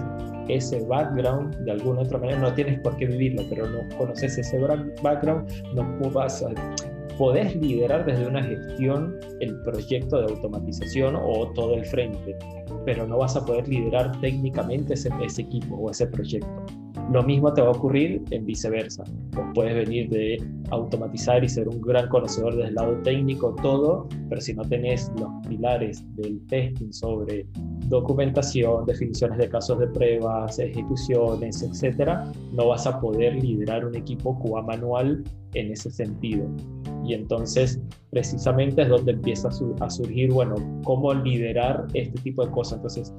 ese background de alguna otra manera, no tienes por qué vivirlo, pero no conoces ese background, no vas a, podés liderar desde una gestión el proyecto de automatización o todo el frente, pero no vas a poder liderar técnicamente ese, equipo o ese proyecto. Lo mismo te va a ocurrir en viceversa. Vos puedes venir de automatizar y ser un gran conocedor desde el lado técnico, todo, pero si no tenés los pilares del testing sobre documentación, definiciones de casos de pruebas, ejecuciones, etcétera, no vas a poder liderar un equipo QA manual en ese sentido. Y entonces, precisamente es donde empieza a, surgir, bueno, cómo liderar este tipo de cosas. Entonces,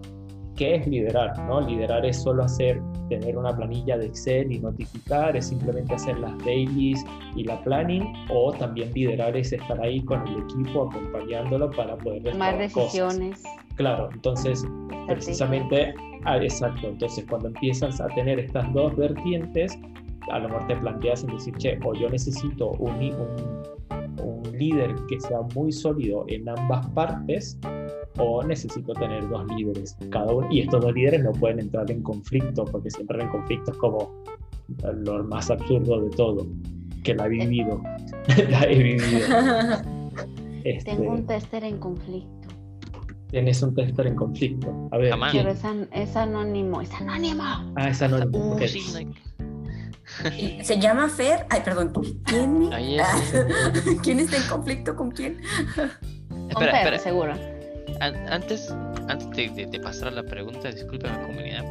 ¿qué es liderar? ¿no? Liderar es solo hacer, tener una planilla de Excel y notificar, es simplemente hacer las dailies y la planning, o también liderar es estar ahí con el equipo acompañándolo para poder tomar decisiones. Claro, entonces precisamente, ah, exacto, entonces cuando empiezas a tener estas dos vertientes, a lo mejor te planteas en decir, che, o yo necesito un, un líder que sea muy sólido en ambas partes, o necesito tener dos líderes cada uno. Y estos dos líderes no pueden entrar en conflicto porque siempre en conflicto es como lo más absurdo de todo que la he vivido. La he vivido. Este, tengo un tester en conflicto. Tienes un tester en conflicto. A ver pero es, es, anónimo es anónimo. Ah es anónimo okay. Se llama Fer. Ay, perdón. ¿Quién? ¿Quién está en conflicto con quién? Espera, espera. seguro antes, antes de, pasar a la pregunta, discúlpeme comunidad,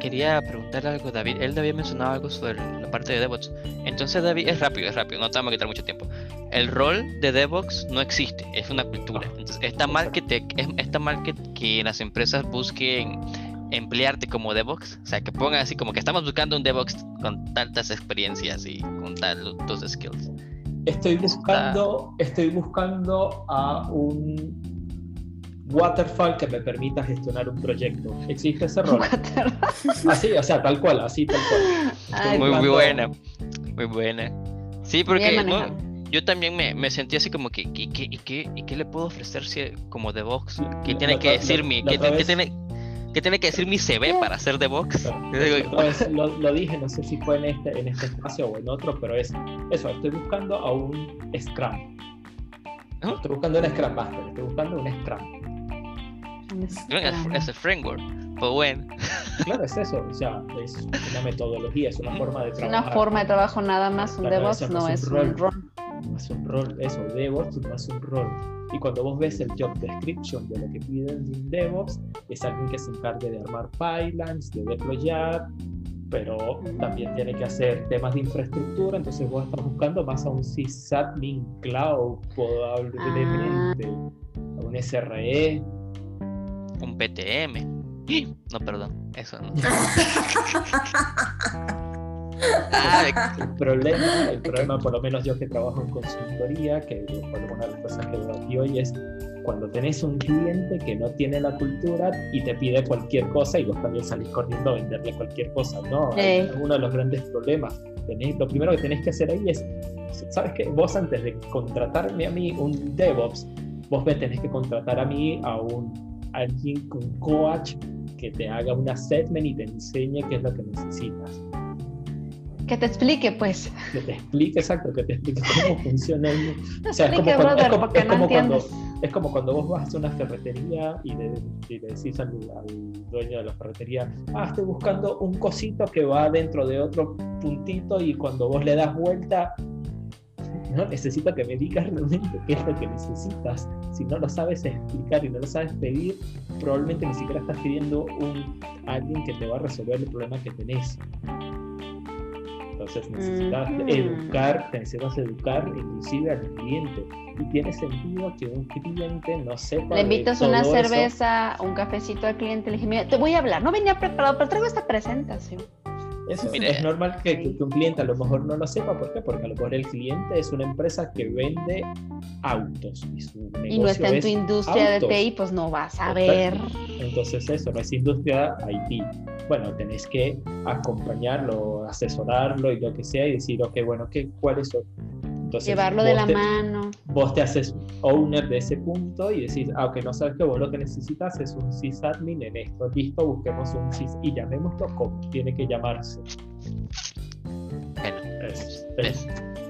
quería preguntarle algo a David. Él había mencionado algo sobre la parte de DevOps. Entonces, David, es rápido, es rápido, no te vamos a quitar mucho tiempo. El rol de DevOps no existe, es una cultura. Entonces, está mal que, te, está mal que, que las empresas busquen emplearte como DevOps, o sea, que pongan así como que estamos buscando un DevOps con tantas experiencias y con tantos skills. Estoy buscando, estoy buscando a un waterfall que me permita gestionar un proyecto. ¿Existe ese rol? así, o sea, tal cual, así, tal cual. muy, muy buena, muy buena. Sí, porque yo también me, me sentí así como que, ¿y qué, y qué, y qué le puedo ofrecer si, como de Vox? ¿Qué tiene que decir mi, qué, tiene, qué tiene que decir mi CV para ser de Vox? lo, lo, dije, no sé si fue en este, en este espacio o en otro, pero es eso, estoy buscando a un Scrum. Estoy buscando un Scrum Master, estoy buscando un Scrum. Es el framework, pues bueno. Claro, es eso, o sea, es una metodología, es una forma de trabajar. Una forma de trabajo nada más, un DevOps no, es, un rol. No es un rol, eso, DevOps no es un rol. Y cuando vos ves el job description de lo que piden en DevOps, es alguien que se encargue de armar pipelines, de deployar, pero también tiene que hacer temas de infraestructura, entonces vos estás buscando más a un sysadmin cloud probablemente, ah. a un SRE, un PTM. No, perdón, eso no. el problema, el problema, por lo menos yo que trabajo en consultoría, que por una de las cosas que veo aquí hoy es cuando tenés un cliente que no tiene la cultura y te pide cualquier cosa y vos también salís corriendo a venderle cualquier cosa, ¿no? Es uno de los grandes problemas. Tenés, lo primero que tenés que hacer ahí es, ¿sabes qué? Vos antes de contratarme a mí un DevOps, vos me tenés que contratar a mí a un alguien con coach que te haga un assessment y te enseñe qué es lo que necesitas. Que te explique, pues. Que te explique, exacto, que te explique cómo funciona el... O sea, es como, cuando, es como, es como cuando, es como cuando vos vas a una ferretería y le, decís al, dueño de la ferretería, ah, estoy buscando un cosito que va dentro de otro puntito y cuando vos le das vuelta ¿no? Necesito que me digas realmente qué es lo que necesitas. Si no lo sabes explicar y no lo sabes pedir, probablemente ni siquiera estás pidiendo un, a alguien que te va a resolver el problema que tenés. Entonces necesitas educar, necesitas educar inclusive al cliente. Y tiene sentido que un cliente no sepa. Le invitas una cerveza, un cafecito al cliente, le dije, te voy a hablar. No venía preparado, pero traigo esta presentación. Eso es normal que, un cliente a lo mejor no lo sepa. ¿Por qué? Porque a lo mejor el cliente es una empresa que vende autos y su negocio Y no está en tu industria de TI, pues no vas a ver. Entonces eso, no es industria IT. Bueno, tenés que acompañarlo, asesorarlo y lo que sea y decir, ok, bueno, ¿qué, ¿cuáles son Llevarlo de la mano. Vos te haces owner de ese punto y decís, aunque ah, no sabes que vos lo que necesitas es un sysadmin en esto. Listo, busquemos un sys y llamémoslo como tiene que llamarse.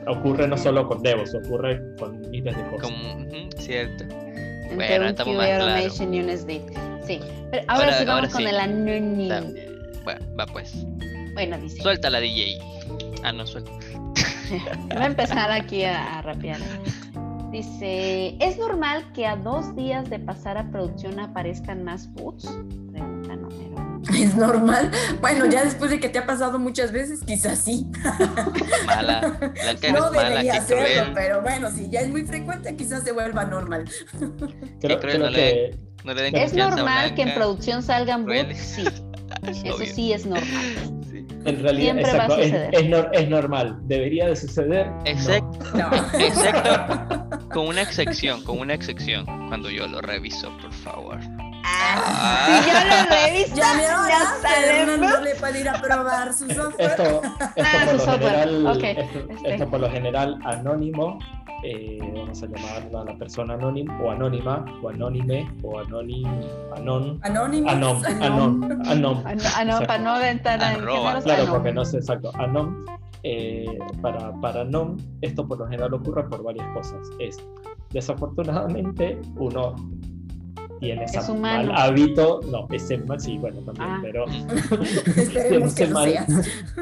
ocurre no solo con DevOps, ocurre con miles de cosas. cierto. bueno, estamos más claros. Sí, pero ahora, sí vamos con el anónimo. Bueno, va pues. Bueno, dice. Suelta la DJ. Ah, no, suelta. Voy a empezar aquí a, rapear. Dice, ¿es normal que a dos días de pasar a producción aparezcan más boots? Pregunta número ¿Es normal? Bueno, ya después de que te ha pasado muchas veces, quizás sí. Mala. no debería hacerlo, pero bueno, si ya es muy frecuente, quizás se vuelva normal. Creo, que... ¿Es normal que en producción salgan boots? Sí. Eso sí es normal. En realidad, Es, normal, debería de suceder. Excepto, con una excepción, con una excepción, cuando yo lo reviso, por favor. Ah, si yo lo reviso, ya, ya no le puede ir a probar su software. Esto, esto, por, lo general, esto por lo general anónimo eh, vamos a llamarla a la persona anónima o anónima o anónime o anónim, anón, anónimo, anom, anom, anom, para no aventar Claro, porque no sé exacto, anom. Eh, para, para anom, esto por lo general ocurre por varias cosas. Es, desafortunadamente, uno tiene ese mal hábito, no, ese mal, sí, bueno, también, ah. pero tiene, ese mal,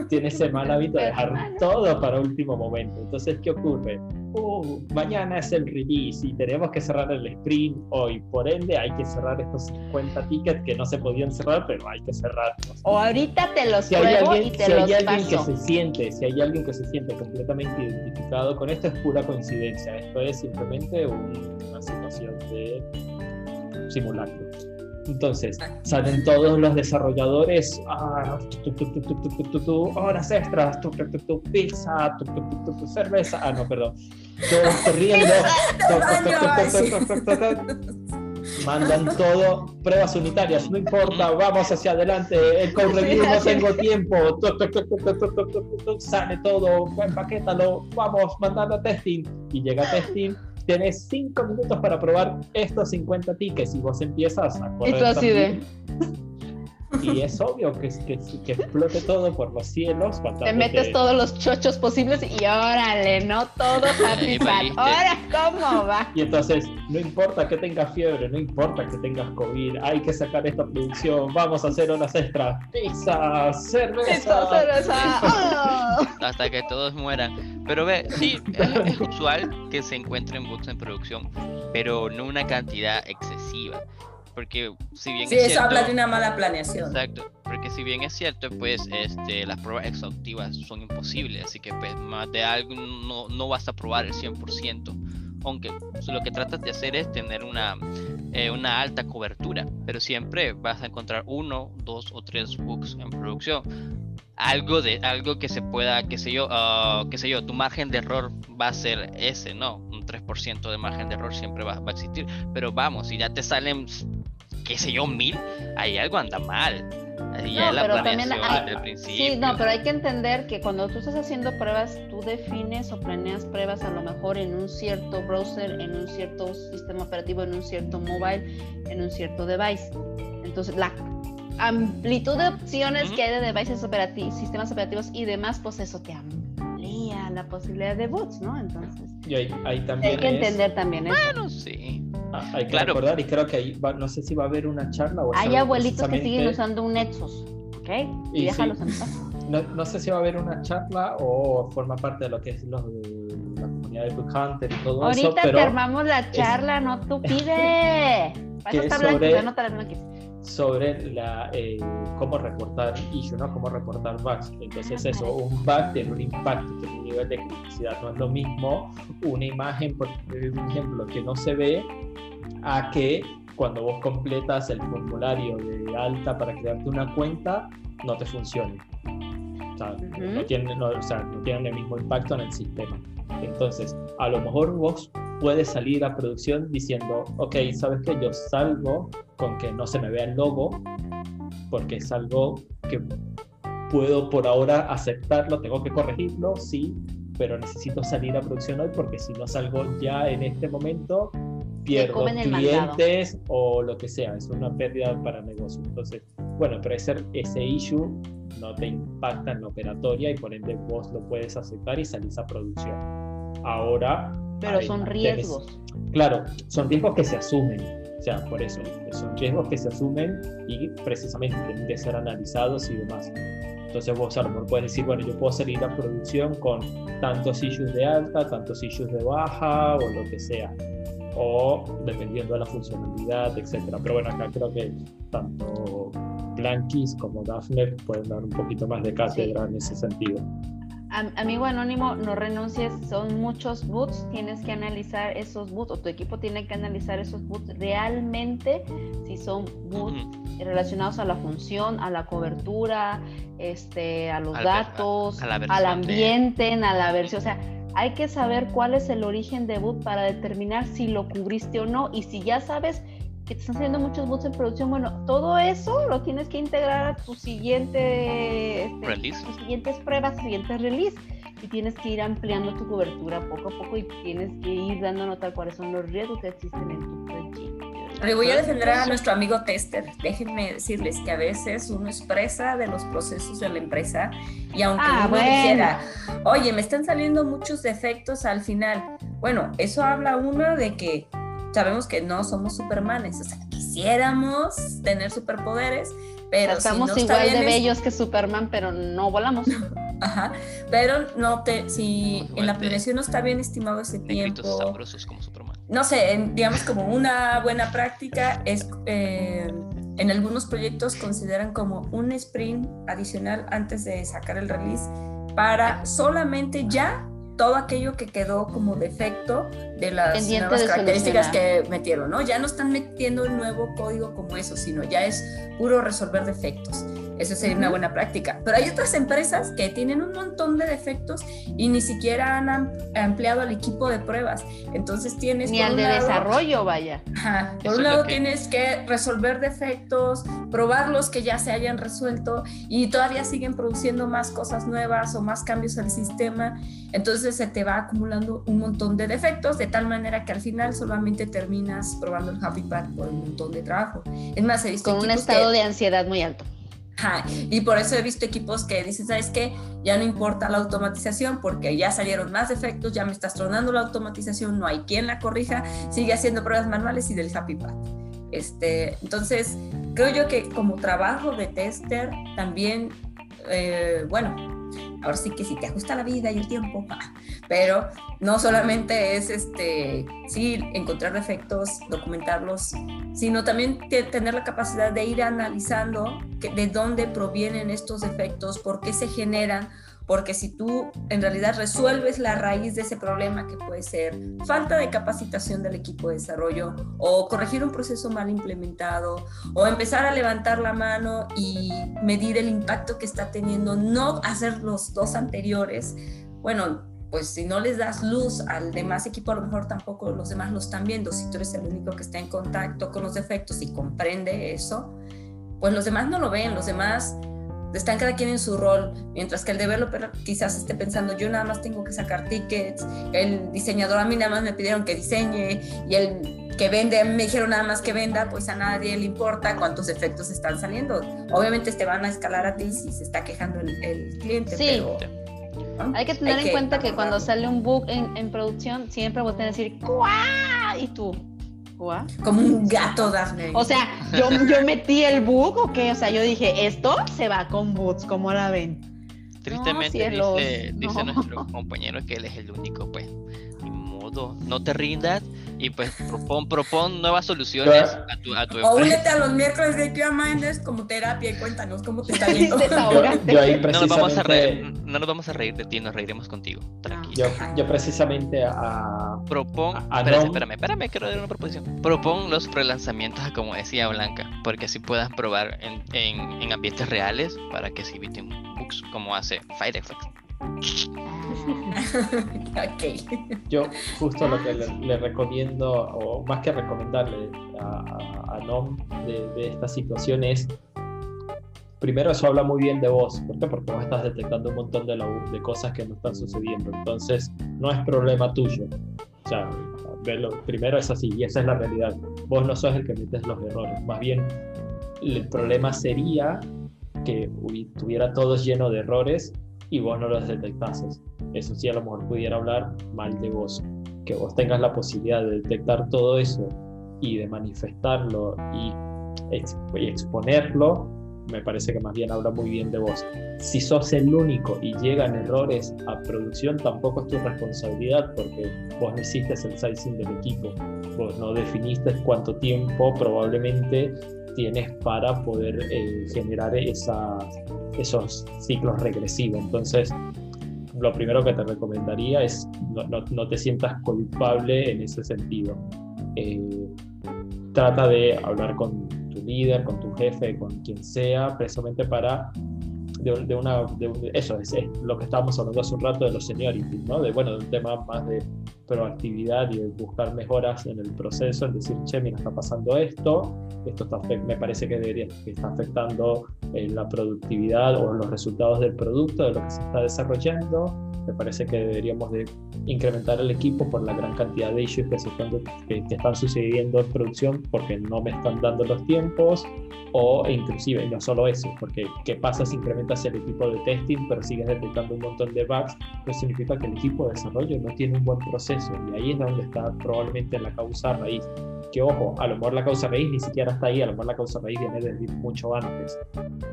tiene ese mal hábito de dejar todo para último momento. Entonces, ¿qué ocurre? Uh, mañana es el release y tenemos que cerrar el sprint hoy, por ende hay que cerrar estos 50 tickets que no se podían cerrar, pero hay que cerrarlos. O ahorita te los si hay alguien, y te si hay alguien que se siente, si hay alguien que se siente completamente identificado con esto es pura coincidencia, esto es simplemente una situación de simulacro. Entonces, salen todos los desarrolladores, ah, horas extras, pizza, cerveza, ah, no, perdón, todos corriendo, mandan todo, pruebas unitarias, no importa, vamos hacia adelante, el code review no tengo tiempo, sale todo, empaquétalo, vamos, mandando testing, y llega testing, tienes 5 minutos para probar estos 50 tickets y vos empiezas a correr. Esto así de y es obvio que, que, que explote todo por los cielos. Te metes todos los chochos posibles y órale, no todo happy Ahora, ¿cómo va? Y entonces, no importa que tengas fiebre, no importa que tengas COVID, hay que sacar esta producción, vamos a hacer unas extras. Pizza, cerveza. cerveza. Hasta que todos mueran. Pero ve, sí, es, usual que se encuentren bots en producción, pero no una cantidad excesiva porque si bien sí, eso habla de una mala planeación. Exacto, porque si bien es cierto, pues este, las pruebas exhaustivas son imposibles, así que pues más de algo no, no vas a probar el 100%, aunque lo que tratas de hacer es tener una, eh, una alta cobertura, pero siempre vas a encontrar uno, dos o tres bugs en producción. Algo de algo que se pueda, qué sé yo, uh, qué sé yo, tu margen de error va a ser ese, ¿no? Un 3% de margen de error siempre va, va a existir, pero vamos, si ya te salen qué sé yo, mil, ahí algo anda mal. Ahí ya la planeación desde principio. Sí, no, pero hay que entender que cuando tú estás haciendo pruebas, tú defines o planeas pruebas a lo mejor en un cierto browser, en un cierto sistema operativo, en un cierto mobile, en un cierto device. Entonces, la amplitud de opciones que hay de devices operativos, sistemas operativos y demás, pues eso te amplía la posibilidad de bots, ¿no? Entonces, y ahí, también hay que entender también eso. Bueno, sí. Ah, hay que recordar y creo que ahí no sé si va a haber una charla o Hay abuelitos que siguen usando un Nexus, ¿ok? Y, déjalos en paz. No, no, sé si va a haber una charla o forma parte de lo que es los de la comunidad de Book Hunter y todo eso. Ahorita te armamos la charla, no tú pide. Vas a estar sobre... no te sobre la, eh, cómo reportar issue, ¿no? Cómo reportar bugs. Entonces eso, un bug tiene un impacto, tiene un nivel de criticidad. No es lo mismo una imagen, por ejemplo, que no se ve a que cuando vos completas el formulario de alta para crearte una cuenta, no te funcione. O sea, no, tiene, o sea, no tienen el mismo impacto en el sistema. Entonces, a lo mejor vos puedes salir a producción diciendo, ok, sabes que yo salgo con que no se me vea el logo, porque es algo que puedo por ahora aceptarlo, tengo que corregirlo, sí, pero necesito salir a producción hoy porque si no salgo ya en este momento, pierdo clientes o lo que sea, es una pérdida para negocio. Entonces, bueno, pero ese, ese issue no te impacta en la operatoria y por ende vos lo puedes aceptar y salís a producción. Ahora... Pero son riesgos. claro, son riesgos que se asumen. O sea, por eso, son riesgos que se asumen y precisamente tienen que ser analizados y demás. Entonces vos a lo mejor puedes decir, bueno, yo puedo salir a producción con tantos issues de alta, tantos issues de baja o lo que sea. O dependiendo de la funcionalidad, etcétera. Pero bueno, acá creo que tanto Blankis como Daphne pueden dar un poquito más de cátedra en ese sentido. Amigo anónimo, no renuncies, son muchos boots, tienes que analizar esos boots, o tu equipo tiene que analizar esos boots realmente, si son boots relacionados a la función, a la cobertura, este, a los datos, al ambiente, a la versión, o sea, hay que saber cuál es el origen de boot para determinar si lo cubriste o no, y si ya sabes que te están haciendo muchos boots en producción, bueno, todo eso lo tienes que integrar a tu siguiente este, release. Tus siguientes pruebas, siguientes release. Y tienes que ir ampliando tu cobertura poco a poco y tienes que ir dando nota cuáles son los riesgos que existen en tu proyecto. Le voy a defender a nuestro amigo tester. Déjenme decirles que a veces uno expresa de los procesos de la empresa y aunque ah, uno dijera, oye, me están saliendo muchos defectos al final, bueno, eso habla uno de que sabemos que no somos supermanes, o sea, quisiéramos tener superpoderes, pero estamos si no igual de bellos que Superman, pero no volamos. Ajá, pero no te, si en la planeación no está bien estimado ese tiempo. como Superman. No sé, digamos como una buena práctica es eh, en algunos proyectos consideran como un sprint adicional antes de sacar el release para solamente ya todo aquello que quedó como defecto de las nuevas características que metieron, ¿no? Ya no están metiendo el nuevo código como eso, sino ya es puro resolver defectos. Eso sería una buena práctica. Pero hay otras empresas que tienen un montón de defectos y ni siquiera han ampliado al equipo de pruebas. Entonces tienes... Ni al de desarrollo, vaya. por un lado tienes que resolver defectos, probar los que ya se hayan resuelto y todavía siguen produciendo más cosas nuevas o más cambios al sistema. Entonces se te va acumulando un montón de defectos de tal manera que al final solamente terminas probando el Happy Path por un montón de trabajo. Es más, he visto... Con un estado de ansiedad muy alto. Y por eso he visto equipos que dicen, ¿sabes qué? Ya no importa la automatización porque ya salieron más defectos, ya me estás tronando la automatización, no hay quien la corrija, sigue haciendo pruebas manuales y del Happy Path. Este, entonces, creo yo que como trabajo de tester también, eh, bueno, ahora sí que si te ajusta la vida y el tiempo, pero no solamente es este, sí, encontrar defectos, documentarlos, sino también tener la capacidad de ir analizando de dónde provienen estos defectos, por qué se generan, porque si tú en realidad resuelves la raíz de ese problema que puede ser falta de capacitación del equipo de desarrollo o corregir un proceso mal implementado o empezar a levantar la mano y medir el impacto que está teniendo, no hacer los dos anteriores, bueno, pues si no les das luz al demás equipo, a lo mejor tampoco los demás lo están viendo. Si tú eres el único que está en contacto con los defectos y comprende eso, pues los demás no lo ven, los demás están cada quien en su rol, mientras que el developer quizás esté pensando, yo nada más tengo que sacar tickets, el diseñador a mí nada más me pidieron que diseñe y el que vende, me dijeron nada más que venda, pues a nadie le importa cuántos efectos están saliendo. Obviamente te van a escalar a ti si se está quejando el, cliente, pero... Hay que tener en cuenta que cuando sale un bug en, en producción, siempre voy a decir, ¡cuá! Y tú, como un gato, Daphne. O sea, yo, yo metí el bug o qué? O sea, yo dije, esto se va con boots, ¿cómo la ven? Tristemente dice, dice nuestro compañero que él es el único, pues, ni modo, no te rindas y pues propon, propon nuevas soluciones a tu, a tu O únete a los miércoles de Pia Minders como terapia y cuéntanos cómo te está yendo. no, nos vamos a reír, no nos vamos a reír de ti, nos reiremos contigo. Tranquilo. Yo, precisamente a. Propon. espérame, espérame, espérame, quiero dar una proposición. Propon los prelanzamientos, como decía Blanca, porque así puedas probar en, en, en ambientes reales para que se eviten bugs como hace Firefox. Yo justo lo que le, recomiendo, o más que recomendarle a, Nom de, esta situación es, primero eso habla muy bien de vos, ¿por qué? Porque vos estás detectando un montón de, de cosas que no están sucediendo, entonces no es problema tuyo. O sea, primero es así y esa es la realidad. Vos no sos el que metes los errores, más bien el problema sería que tuviera todo lleno de errores y vos no los detectases. Eso sí, a lo mejor pudiera hablar mal de vos. Que vos tengas la posibilidad de detectar todo eso y de manifestarlo y, exponerlo, me parece que más bien habla muy bien de vos. Si sos el único y llegan errores a producción, tampoco es tu responsabilidad porque vos no hiciste el sizing del equipo, vos no definiste cuánto tiempo probablemente tienes para poder eh, generar esas, esos ciclos regresivos. Entonces, lo primero que te recomendaría es no, no, te sientas culpable en ese sentido. Eh, trata de hablar con tu líder, con tu jefe, con quien sea, precisamente para de, una, eso es, lo que estábamos hablando hace un rato de los seniority, ¿no? De, bueno, de un tema más de proactividad y de buscar mejoras en el proceso, en decir, che, mira, está pasando esto, esto está, me parece que debería, que está afectando eh, la productividad o los resultados del producto, de lo que se está desarrollando, me parece que deberíamos de incrementar el equipo por la gran cantidad de issues que, se están, que, que están sucediendo en producción porque no me están dando los tiempos, o inclusive, no solo eso, porque ¿qué pasa si incrementas el equipo de testing pero sigues detectando un montón de bugs? Pues significa que el equipo de desarrollo no tiene un buen proceso y ahí es donde está probablemente la causa raíz. Que ojo, a lo mejor la causa raíz ni siquiera está ahí, a lo mejor la causa raíz viene desde mucho antes,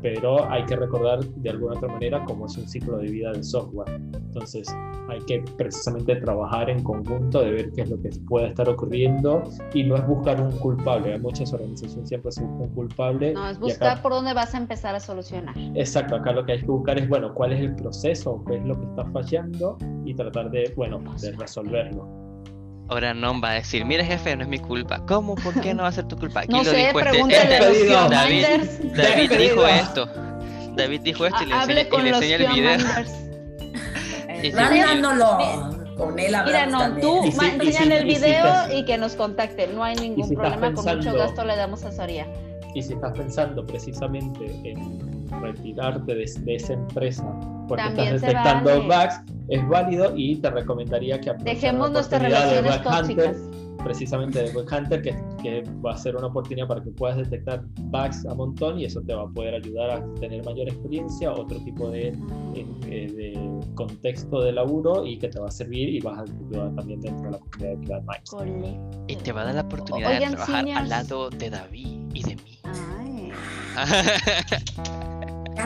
pero hay que recordar de alguna otra manera cómo es un ciclo de vida del software. Entonces hay que precisamente trabajar en conjunto de ver qué es lo que puede estar ocurriendo y no es buscar un culpable. Hay muchas organizaciones siempre se busca un culpable no, es buscar por dónde vas a empezar a solucionar. Exacto, acá lo que hay que buscar es, bueno, cuál es el proceso, qué es lo que está fallando y tratar de, bueno, de Ahora no va a decir, mire jefe, no es mi culpa. ¿Cómo? ¿Por qué no va a ser tu culpa? Aquí no lo sé, dijo este, este David, David dijo esto. David dijo esto y le enseñé, y le el video. Mandándolo con él Mira, no, tú enseñan el video y que nos contacte. No hay ningún problema. con mucho gasto le damos asesoría. Y si estás pensando precisamente en retirarte de, esa empresa porque estás detectando bugs, es válido y te recomendaría que dejemos nuestras relaciones tóxicas. precisamente de Web Hunter, que, que, va a ser una oportunidad para que puedas detectar bugs a montón y eso te va a poder ayudar a tener mayor experiencia, otro tipo de, eh, de contexto de laburo y que te va a servir y vas a ayudar también dentro de la comunidad de Cloud Minds. Y te va a dar la oportunidad de trabajar al lado de David y de mí.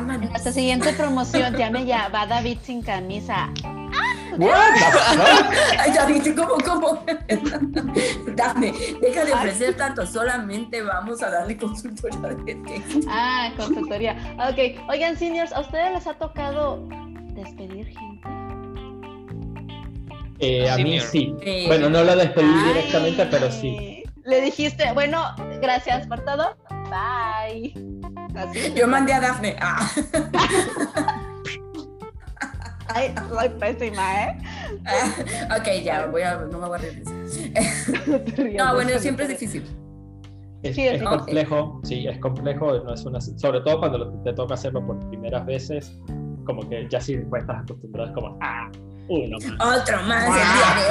Nuestra siguiente promoción, llame ya, va David sin camisa. Ay, David, ¿cómo, cómo? Dame, deja de ofrecer tanto, solamente vamos a darle consultoría de Ah, consultoría. Ok, oigan, seniors, ¿a ustedes les ha tocado despedir gente? Eh, a mí sí. Bueno, no lo despedí directamente, pero sí. Le dijiste, bueno, gracias por todo. Bye. Yo mandé a Dafne. Ah. Ay, soy pésima, ¿eh? ok, ya, voy a, no me voy a reír. no, bueno, siempre es difícil. Es, es complejo, sí, es complejo, no es una, sobre todo cuando te toca hacerlo por primeras veces, como que ya sí pues, estás acostumbrado, es como, ah, uno más. Otro más el día de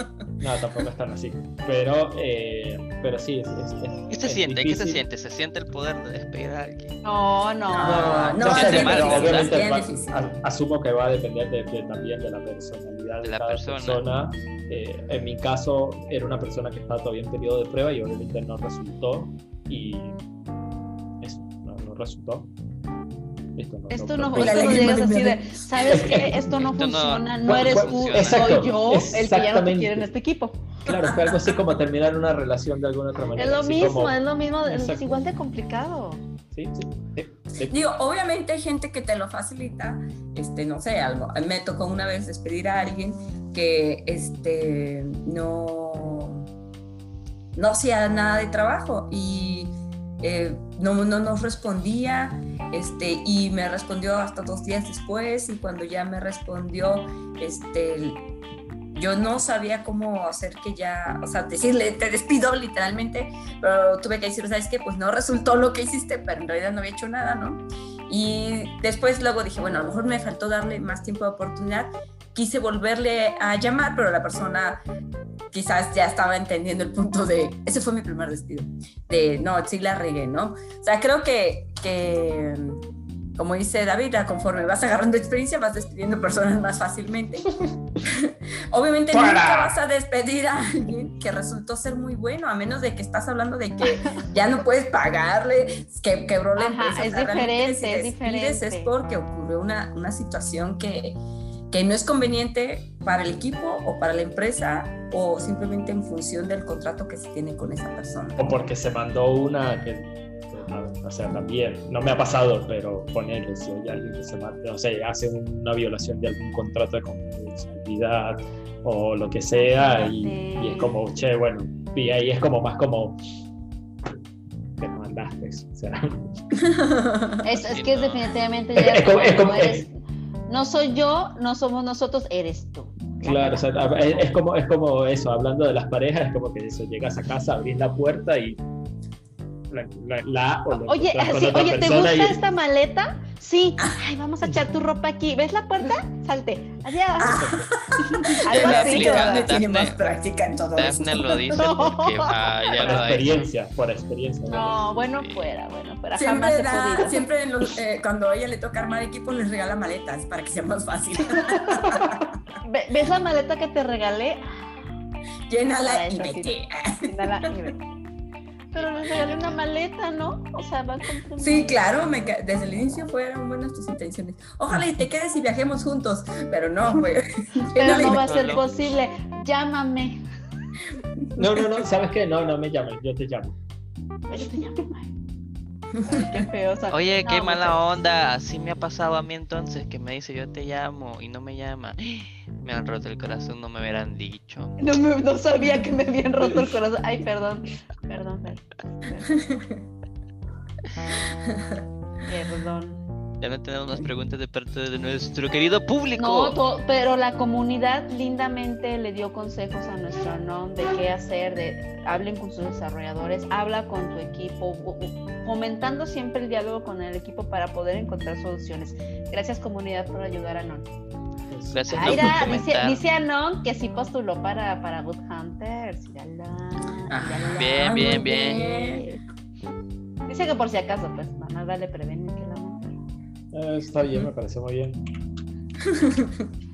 hoy. No, tampoco están así. Pero, eh, pero sí, es, es, ¿Qué se siente? ¿Qué se siente? ¿Se siente el poder de despedir a alguien? No, no. No, no, obviamente asumo que va a depender de, también de la personalidad de, la persona. Eh, en mi caso, era una persona que estaba todavía en periodo de prueba y obviamente no resultó. Y eso, no, no resultó esto no, esto no, llegas así de, ¿sabes qué? Esto no funciona, no, eres tú, soy yo el que ya no quiere en este equipo. Claro, fue algo así como terminar una relación de alguna otra manera. Es lo mismo, es lo mismo, es igual de complicado. Sí, sí, sí, Digo, obviamente hay gente que te lo facilita, este, no sé, algo. Me tocó una vez despedir a alguien que, este, no, no hacía nada de trabajo y eh, no, no nos respondía este, y me respondió hasta dos días después y cuando ya me respondió, este, yo no sabía cómo hacer que ya, o sea, decirle, te despido literalmente, pero tuve que decir, ¿sabes qué? Pues no resultó lo que hiciste, pero en realidad no había hecho nada, ¿no? Y después luego dije, bueno, a lo mejor me faltó darle más tiempo de oportunidad. Quise volverle a llamar, pero la persona quizás ya estaba entendiendo el punto de, ese fue mi primer despido, de, no, sí la regué, ¿no? O sea, creo que, que como dice David, conforme vas agarrando experiencia, vas despidiendo personas más fácilmente. Obviamente nunca vas a despedir a alguien que resultó ser muy bueno, a menos de que estás hablando de que ya no puedes pagarle, que quebró la empresa. Es diferente, es diferente. Es porque ocurrió una, una situación que, que no es conveniente para el equipo o para la empresa o simplemente en función del contrato que se tiene con esa persona. O porque se mandó una que o sea, también, no me ha pasado, pero ponerle, si hay alguien que se mate, o sea, hace una violación de algún contrato de confidencialidad o lo que sea, y, es como, che, bueno, y ahí es como más como que mandaste, o sea. Es, es que es definitivamente ya es, como, es como, eres, no soy yo, no somos nosotros, eres tú. Claro, o sea, es, como, es como eso, hablando de las parejas, es como que eso, llegas a casa, abrís la puerta y la, oye, oye, ¿te gusta esta maleta? Sí. Ay, vamos a echar tu ropa aquí. ¿Ves la puerta? Salte. Allá. Ah. tiene más práctica en todo Daphne lo dice porque vaya por experiencia, por experiencia. No, bueno, fuera, bueno, fuera. Siempre, da, siempre eh, cuando a ella le toca armar equipo, les regala maletas para que sea más fácil. ¿Ves la maleta que te regalé? Llénala y vete. Llénala y vete. Pero les regalé una maleta, ¿no? O sea, va con Sí, claro, desde el inicio fueron buenas tus intenciones. Ojalá y te quedes y viajemos juntos, pero no, güey. Pero no va a ser posible. Llámame. No, no, no, ¿sabes qué? No, no me llames, yo te llamo. Yo te llamo, Qué feo, Oye, qué mala onda. Así me ha pasado a mí entonces, que me dice yo te llamo y no me llama. Me han roto el corazón, no me hubieran dicho. No, no sabía que me habían roto el corazón. Ay, perdón. Perdón, perdón. Perdón. Ya no tenemos más preguntas de parte de nuestro querido público. No, pero la comunidad lindamente le dio consejos a nuestro non de qué hacer, de hablen con sus desarrolladores, habla con tu equipo, fomentando siempre el diálogo con el equipo para poder encontrar soluciones. Gracias comunidad por ayudar a Non. Gracias, dice, dice, a Non que sí postuló para, para Good Hunters. bien, bien, bien. Dice que por si acaso, pues nada le prevenir que la eh, está bien, me parece muy bien.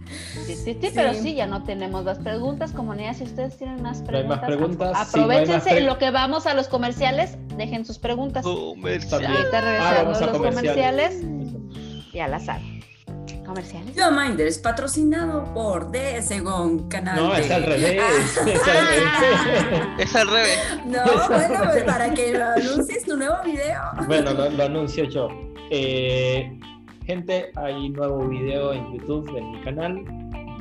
Sí, sí, sí, pero sí, ya no tenemos las preguntas, comunidad. Si ustedes tienen más preguntas, hay más preguntas aprovechense en lo que vamos a los comerciales, dejen sus preguntas. Comerciales. Ahorita regresamos ah, los comerciales. y al azar. Comerciales. Yo Minders, patrocinado por Según Canal. No, es al revés. Ah. es al revés. No, bueno, pues para que lo anuncies tu nuevo video. Bueno, lo, lo anuncio yo. Eh, gente, hay nuevo video en YouTube de mi canal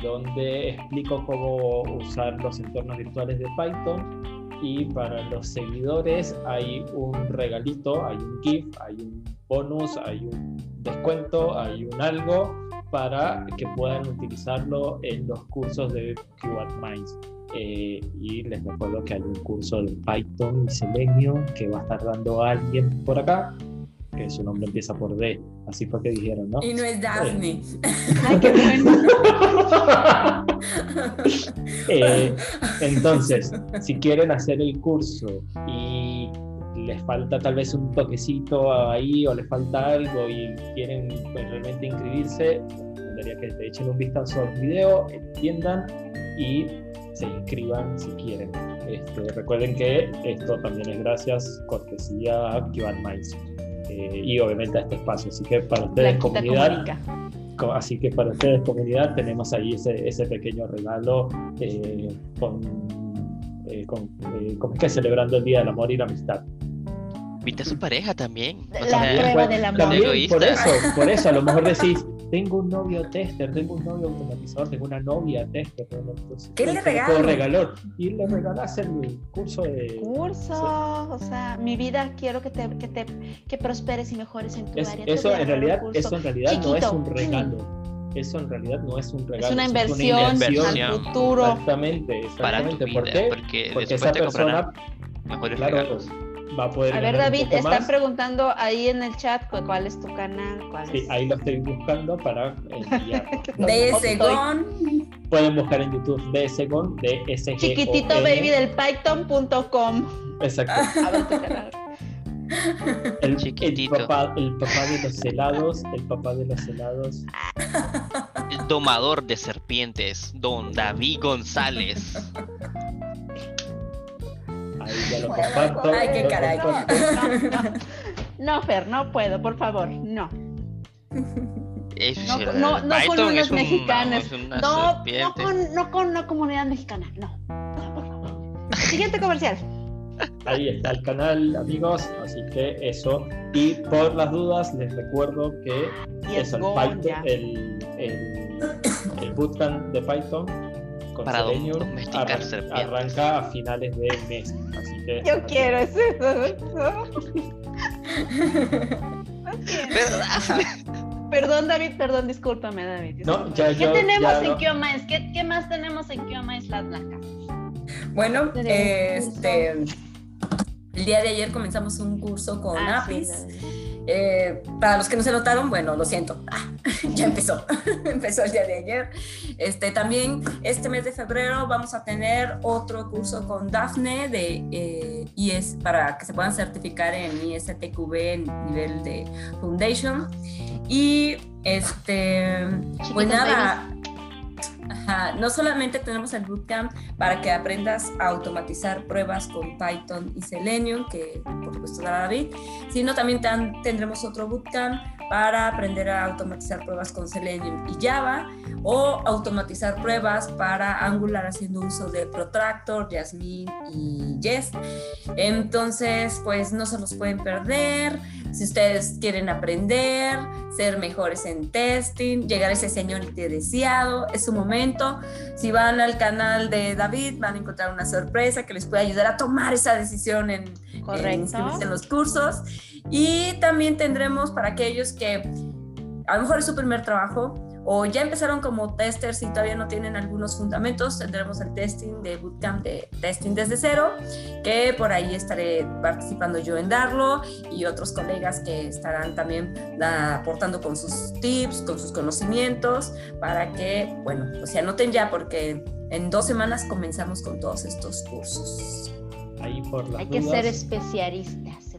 donde explico cómo usar los entornos virtuales de Python y para los seguidores hay un regalito, hay un GIF, hay un bonus, hay un descuento, hay un algo para que puedan utilizarlo en los cursos de QAT Minds. Eh, y les recuerdo que hay un curso de Python y Selenium que va a estar dando alguien por acá que su nombre empieza por D. Así fue que dijeron, ¿no? Y no es Daphne. Ay, qué bueno. Eh, entonces, si quieren hacer el curso y les falta tal vez un toquecito ahí o les falta algo y quieren pues, realmente inscribirse, tendría que te echen un vistazo al video, entiendan y se inscriban si quieren. Este, recuerden que esto también es gracias, cortesía a QAD eh, y obviamente a este espacio. Así que para ustedes, comunidad, así que para ustedes, comunidad, tenemos ahí ese, ese pequeño regalo eh, con, eh, con, como que celebrando el Día del Amor y la Amistad. Invita a su pareja también. La prueba del amor. También, por eso, por eso, a lo mejor decís, tengo un novio tester, tengo un novio automatizador, tengo una novia tester. ¿Qué le regaló? Y le regalas el curso de... Curso, o sea, mi vida quiero que te, que te que prosperes y mejores en tu área. Eso en, realidad, eso en realidad no es un regalo. Eso en realidad no es un regalo. Es una inversión, es una inversión al futuro. Exactamente, exactamente. ¿Por qué? Porque, porque esa persona... Mejores claro, regalos va a poder. A ver, David, están preguntando ahí en el chat cuál es tu canal. sí, ahí lo estoy buscando para enviar. DSGON. Pueden buscar en YouTube DSGON, DSG. Chiquitito baby del python.com. Exacto. A ver tu canal. El, chiquitito. El papá, el papá de los helados, el papá de los helados. El domador de serpientes, don David González. Ahí ya lo comparto. Ay, qué caray. No, Fer, no puedo, por favor, no. no, no, no con unas mexicanas. no, no, con, no con una comunidad mexicana, no. no por favor. Siguiente comercial. Ahí está el canal, amigos. Así que eso. Y por las dudas, les recuerdo que es el, Python, el, el, el bootcamp de Python para domesticar serpientes. Arranca a finales de mes, así que... Yo quiero eso. Perdón, David, perdón, discúlpame, David. No, ya, ¿Qué tenemos en no. ¿Qué, ¿Qué, más tenemos en Kiomais Las Blancas? Bueno, este, el día de ayer comenzamos un curso con ah, Apis. Eh, para los que no se notaron, bueno, lo siento, ah, ya empezó, empezó el día de ayer. Este, también este mes de febrero vamos a tener otro curso con Dafne de eh, IS para que se puedan certificar en ISTQB en nivel de Foundation. Y este, pues nada, no solamente tenemos el bootcamp para que aprendas a automatizar pruebas con Python y Selenium, que por supuesto dará David, sino también tendremos otro bootcamp para aprender a automatizar pruebas con Selenium y Java o automatizar pruebas para Angular haciendo uso de Protractor, Jasmine y Jest. Entonces, pues no se los pueden perder. Si ustedes quieren aprender, ser mejores en testing, llegar a ese señorite deseado, es su momento. Si van al canal de David, van a encontrar una sorpresa que les puede ayudar a tomar esa decisión en, en en los cursos. Y también tendremos para aquellos que a lo mejor es su primer trabajo, o ya empezaron como testers y todavía no tienen algunos fundamentos, tendremos el testing de bootcamp de testing desde cero, que por ahí estaré participando yo en darlo y otros colegas que estarán también aportando con sus tips, con sus conocimientos, para que, bueno, pues se anoten ya porque en dos semanas comenzamos con todos estos cursos. Ahí por Hay que ser especialistas.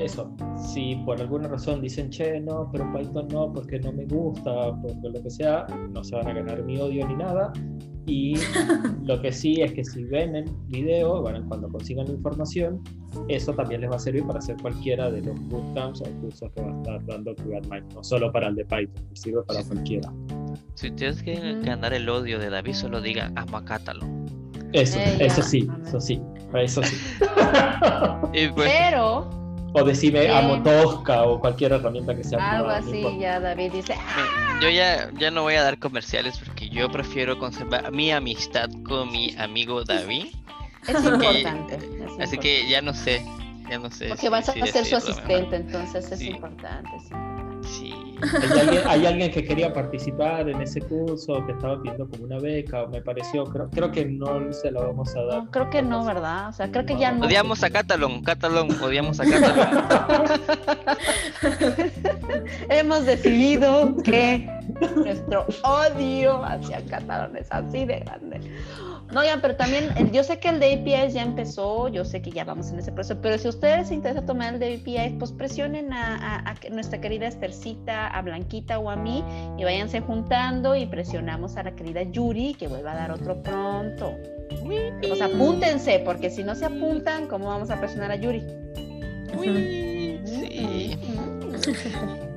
Eso, si por alguna razón dicen, che, no, pero Python no, porque no me gusta, porque lo que sea, no se van a ganar mi odio ni nada. Y lo que sí es que si ven el video, bueno, cuando consigan la información, eso también les va a servir para hacer cualquiera de los bootcamps o cursos que va a estar dando QuickMind, no solo para el de Python, sirve para cualquiera. Si tienes que ganar el odio de David, solo diga amacátalo. Eso, eso sí, eso sí, eso sí. Pues, pero o decime amo Tosca o cualquier herramienta que sea. Algo así, ya David dice. Yo ya, ya no voy a dar comerciales porque yo prefiero conservar mi amistad con mi amigo David. Es importante. así que ya no sé, ya no sé. Porque vas a ser su asistente, entonces es importante. Sí. ¿Hay alguien, que quería participar en ese curso, que estaba pidiendo como una beca? Me pareció, creo, creo que no se lo vamos a dar. creo que no, ¿verdad? O sea, creo que ya no. Odiamos a Catalón, Catalón, odiamos a Catalón. Hemos decidido que nuestro odio hacia Catalón es así de grande. No, ya, pero también yo sé que el de APIs ya empezó, yo sé que ya vamos en ese proceso, pero si a ustedes les interesa tomar el de APIs, pues presionen a, nuestra querida Estercita, a Blanquita o a mí y váyanse juntando y presionamos a la querida Yuri que vuelva a dar otro pronto. Pues apúntense, porque si no se apuntan, ¿cómo vamos a presionar a Yuri? Sí.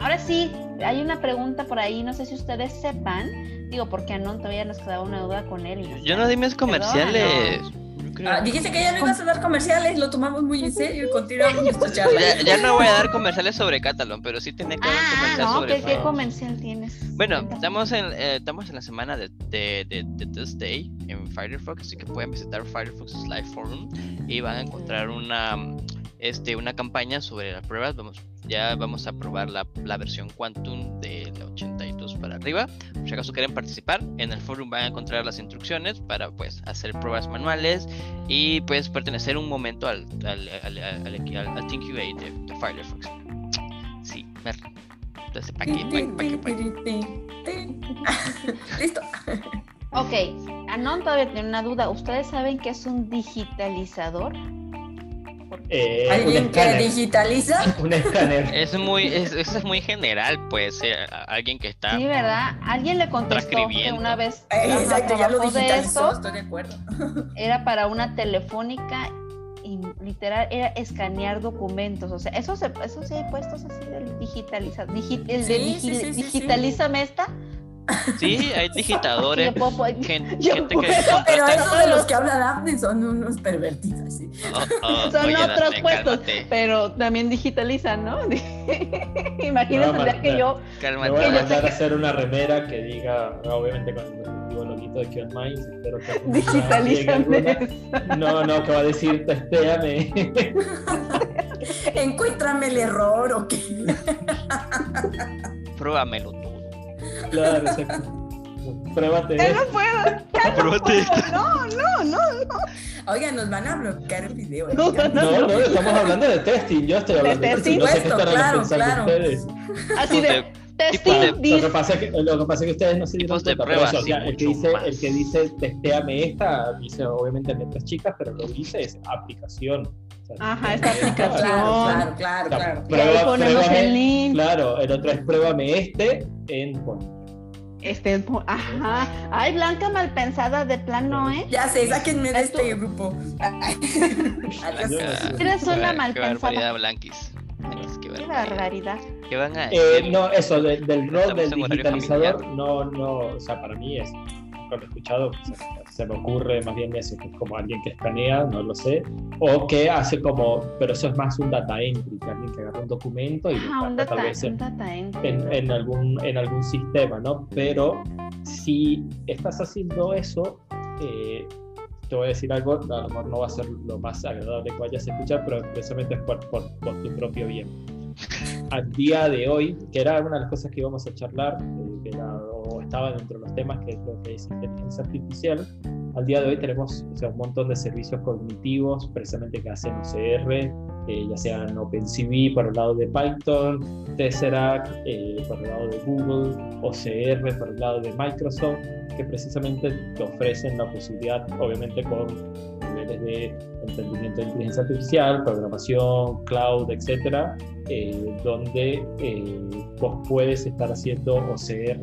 Ahora sí, hay una pregunta por ahí, no sé si ustedes sepan, digo, porque no todavía nos quedaba una duda con él. Yo no di mis comerciales. Ah, dijiste que ya no ibas a dar comerciales, lo tomamos muy en serio y continuamos nuestra charla. Ya, no voy a dar comerciales sobre Catalan, pero sí tenía que dar ah, comercial no, sobre ¿qué, ¿qué comercial tienes? Bueno, estamos en, eh, estamos en la semana de, de, de, de, Day en Firefox, así que pueden visitar Firefox Live Forum y van a encontrar una, este, una campaña sobre las pruebas. Vamos, ya vamos a probar la, la versión Quantum de la 82 para arriba. Por si acaso quieren participar, en el forum van a encontrar las instrucciones para pues hacer pruebas manuales y pues pertenecer un momento al, al, al, al, al ThinQA de, de, Firefox. Sí, ver. Entonces, ¿para qué? ¿Para qué? Listo. Ok, Anon todavía tiene una duda. ¿Ustedes saben qué es un digitalizador? Eh, ¿Alguien que digitaliza? Un escáner. Es muy, es, eso es muy general, pues, eh, alguien que está. Sí, ¿verdad? Alguien le contestó que una vez. Eh, exacto, ya lo digitalizó, estoy de acuerdo. Era para una telefónica y literal era escanear documentos. O sea, eso se, eso se ha puesto así del digitaliza, digi, el de sí, digi, sí, sí, digitalízame esta Sí, hay digitadores. gente, gente que pero esos de los que habla Daphne son unos pervertidos. ¿sí? Oh, oh, son otros puestos, pero también digitalizan, ¿no? Imagínense no, que yo. Me voy a mandar a hacer una remera que diga, obviamente con el dispositivo loguito de Kion Minds, espero que. Digitalizan. No, no, que va a decir, testéame. Encuéntrame el error o qué. Pruébamelo tú. Claro, exacto. Pruébate. Ya no puedo. Pruébate. No, no, no, no. Oigan, nos van a bloquear el video. No, no, no, no, estamos hablando de testing. Yo estoy hablando de, testing. No sé qué claro, claro. ustedes. Así de. Testing, lo, que pasa es que, lo que pasa es que ustedes no se dieron cuenta, pero eso, o sea, el, que dice, el que dice testéame esta, dice obviamente letras chicas, pero lo que dice es aplicación. Ajá, esta aplicación. Claro, claro, claro. Prueba, ponemos el link. Claro, el otro es pruébame este en este, ajá. Ay, Blanca mal pensada de plano, ¿eh? Ya sé, sáquenme de este grupo. Eres una mal pensada. Blanquis. Qué barbaridad. ¿Qué van a eh, no, eso, del rol del digitalizador, no, no, o sea, para mí es nunca lo he escuchado, se, me ocurre más bien eso, que es como alguien que escanea, no lo sé, o que hace como, pero eso es más un data entry, que alguien que agarra un documento y lo tal vez en, en, algún, en algún sistema, ¿no? Pero si estás haciendo eso, eh, te voy a decir algo, a lo mejor no va a ser lo más agradable que vayas a escuchar, pero precisamente es por, por, por tu propio bien. Al día de hoy, que era una de las cosas que íbamos a charlar, eh, que era, o estaba dentro de los temas, que es lo que es inteligencia artificial, al día de hoy tenemos o sea, un montón de servicios cognitivos precisamente que hacen OCR, eh, ya sean OpenCV por el lado de Python, Tesseract eh, por el lado de Google, OCR por el lado de Microsoft, que precisamente te ofrecen la posibilidad, obviamente con niveles de entendimiento de inteligencia artificial, programación, cloud, etcétera, eh, donde vos puedes estar haciendo OCR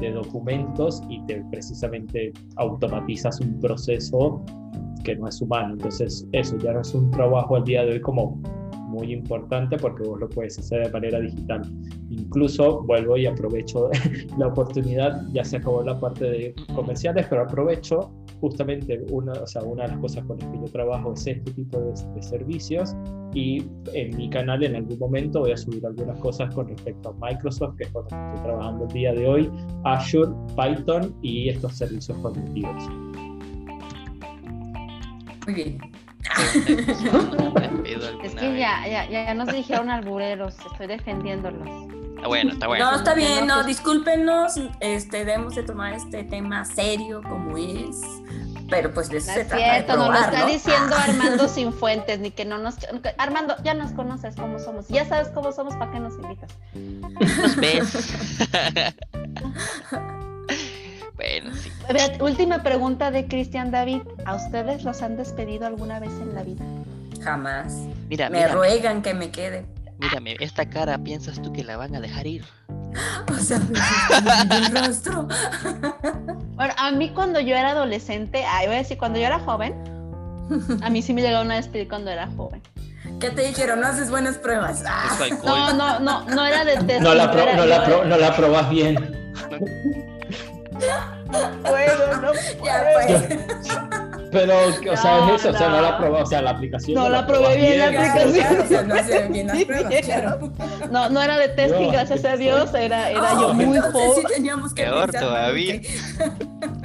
de documentos y te precisamente automatizas un proceso que no es humano. Entonces eso ya no es un trabajo al día de hoy como muy importante porque vos lo puedes hacer de manera digital. Incluso vuelvo y aprovecho la oportunidad, ya se acabó la parte de comerciales, pero aprovecho justamente una, o sea, una de las cosas con las que yo trabajo es este tipo de, servicios y en mi canal en algún momento voy a subir algunas cosas con respecto a Microsoft, que es con lo que estoy trabajando el día de hoy, Azure, Python y estos servicios cognitivos. Muy bien. es que ya, ya, ya nos dijeron albureros, estoy defendiéndolos. Está bueno, está bueno. No, está bien, no, discúlpenos, este, debemos de tomar este tema serio como es, pero pues de eso se trata cierto, no lo está diciendo Armando sin fuentes, ni que no nos... Armando, ya nos conoces cómo somos, ya sabes cómo somos, ¿para qué nos invitas? Nos ves. bueno, sí. Última pregunta de Cristian David, ¿a ustedes los han despedido alguna vez en la vida? Jamás. Mira, me ruegan que me quede. Mírame, esta cara, ¿piensas tú que la van a dejar ir? O sea, el rostro. Bueno, a mí cuando yo era adolescente, ay, voy a decir, cuando yo era joven, a mí sí me llegaron a despedir cuando era joven. ¿Qué te dijeron? No haces buenas pruebas. No, no, no, no era de test. No la, no, la no la probas bien. bueno, no Ya pues. Pero, o sea, es eso, o sea, no la probé, o sea, la aplicación. No, la, probé bien, la aplicación. o sea, no hace bien las pruebas, No, no era de testing, gracias a Dios, era, era yo muy joven. Sí teníamos que Peor todavía.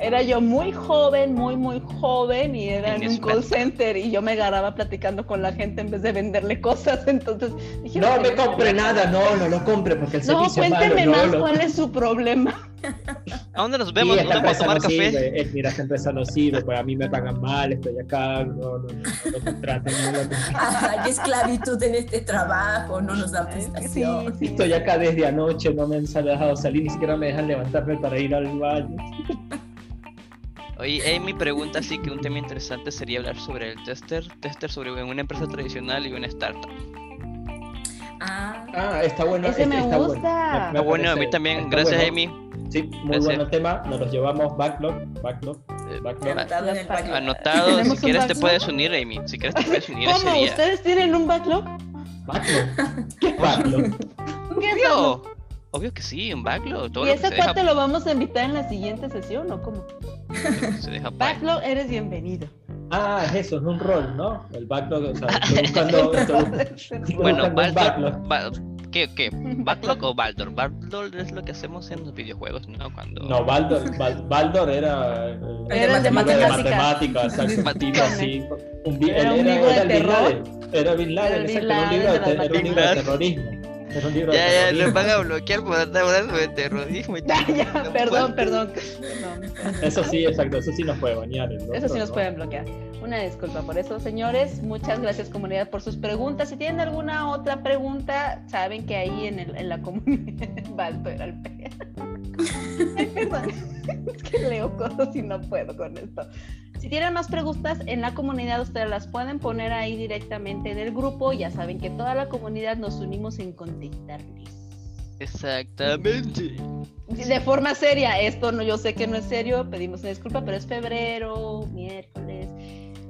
Era yo muy joven, muy, muy joven y era en un call center y yo me agarraba platicando con la gente en vez de venderle cosas. Entonces dije, no me compre nada, no, no lo compre porque el servicio no, cuénteme es malo, más cuál es su problema. ¿A dónde nos vemos? ¿Dónde podemos tomar café? Sirve, mira, esta empresa no sirve, pues a mí me pagan mal, estoy acá, no, no, no, no contraten. Hay esclavitud en este trabajo, no nos dan prestación. Sí, Estoy acá desde anoche, no me han dejado salir, ni siquiera me dejan levantarme para ir al baño. Oye, mi pregunta sí que un tema interesante sería hablar sobre el tester, tester sobre una empresa tradicional y una startup. Ah, ah está bueno. Ese me está gusta. Bueno. bueno, a mí también. Gracias, Amy. Sí, muy buen tema. Nos los llevamos backlog, backlog, eh, backlog. Anotado. si quieres te puedes unir, Amy. Si quieres te puedes unir ¿Cómo? ese ¿Ustedes tienen un backlog? Backlog. ¿Qué backlog? ¿Qué es Obvio que sí, un backlog. Todo ¿Y ese cuate lo vamos a invitar en la siguiente sesión o cómo? Se deja backlog, eres bienvenido. Ah, es eso, es un rol, ¿no? El backlog, o sea, estoy buscando. estoy, bueno, backlog. ¿Qué, ¿Qué? ¿Backlog o Baldor? Baldor es lo que hacemos en los videojuegos, ¿no? Cuando... No, Baldor, Baldor era. Eh, era el de matemáticas. matemáticas, sí. Un, era, un libro de terror. Era Bin Laden, era un libro de terrorismo ya, ya, nos van a bloquear por andar hablando de terrorismo. ya, ya, perdón, perdón. Eso sí, exacto, eso sí nos puede bañar. eso sí nos pueden bloquear. Una disculpa por eso, señores. Muchas gracias, comunidad, por sus preguntas. Si tienen alguna otra pregunta, saben que ahí en, el, en la comunidad. Balto era el es que leo cosas y no puedo con esto. Si tienen más preguntas en la comunidad, ustedes las pueden poner ahí directamente en el grupo. Ya saben que toda la comunidad nos unimos en contestarles. Exactamente. De forma seria, esto no, yo sé que no es serio, pedimos una disculpa, pero es febrero, miércoles.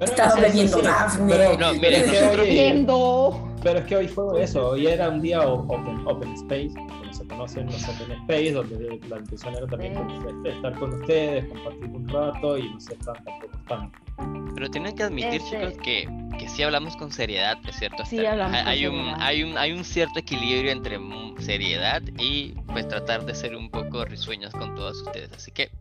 Estaba bebiendo Pero, no, miren, bebiendo. pero es que hoy fue eso, hoy era un día open, open space, conocen los open space, donde la intención era también estar con ustedes, compartir un rato y no ser tan tampoco tanto. Pero tienen que admitir, este chicos, que, que sí hablamos con seriedad, es cierto. Sí, hablamos hay, un, hay, un, hay un cierto equilibrio entre seriedad y pues tratar de ser un poco risueños con todos ustedes. Así que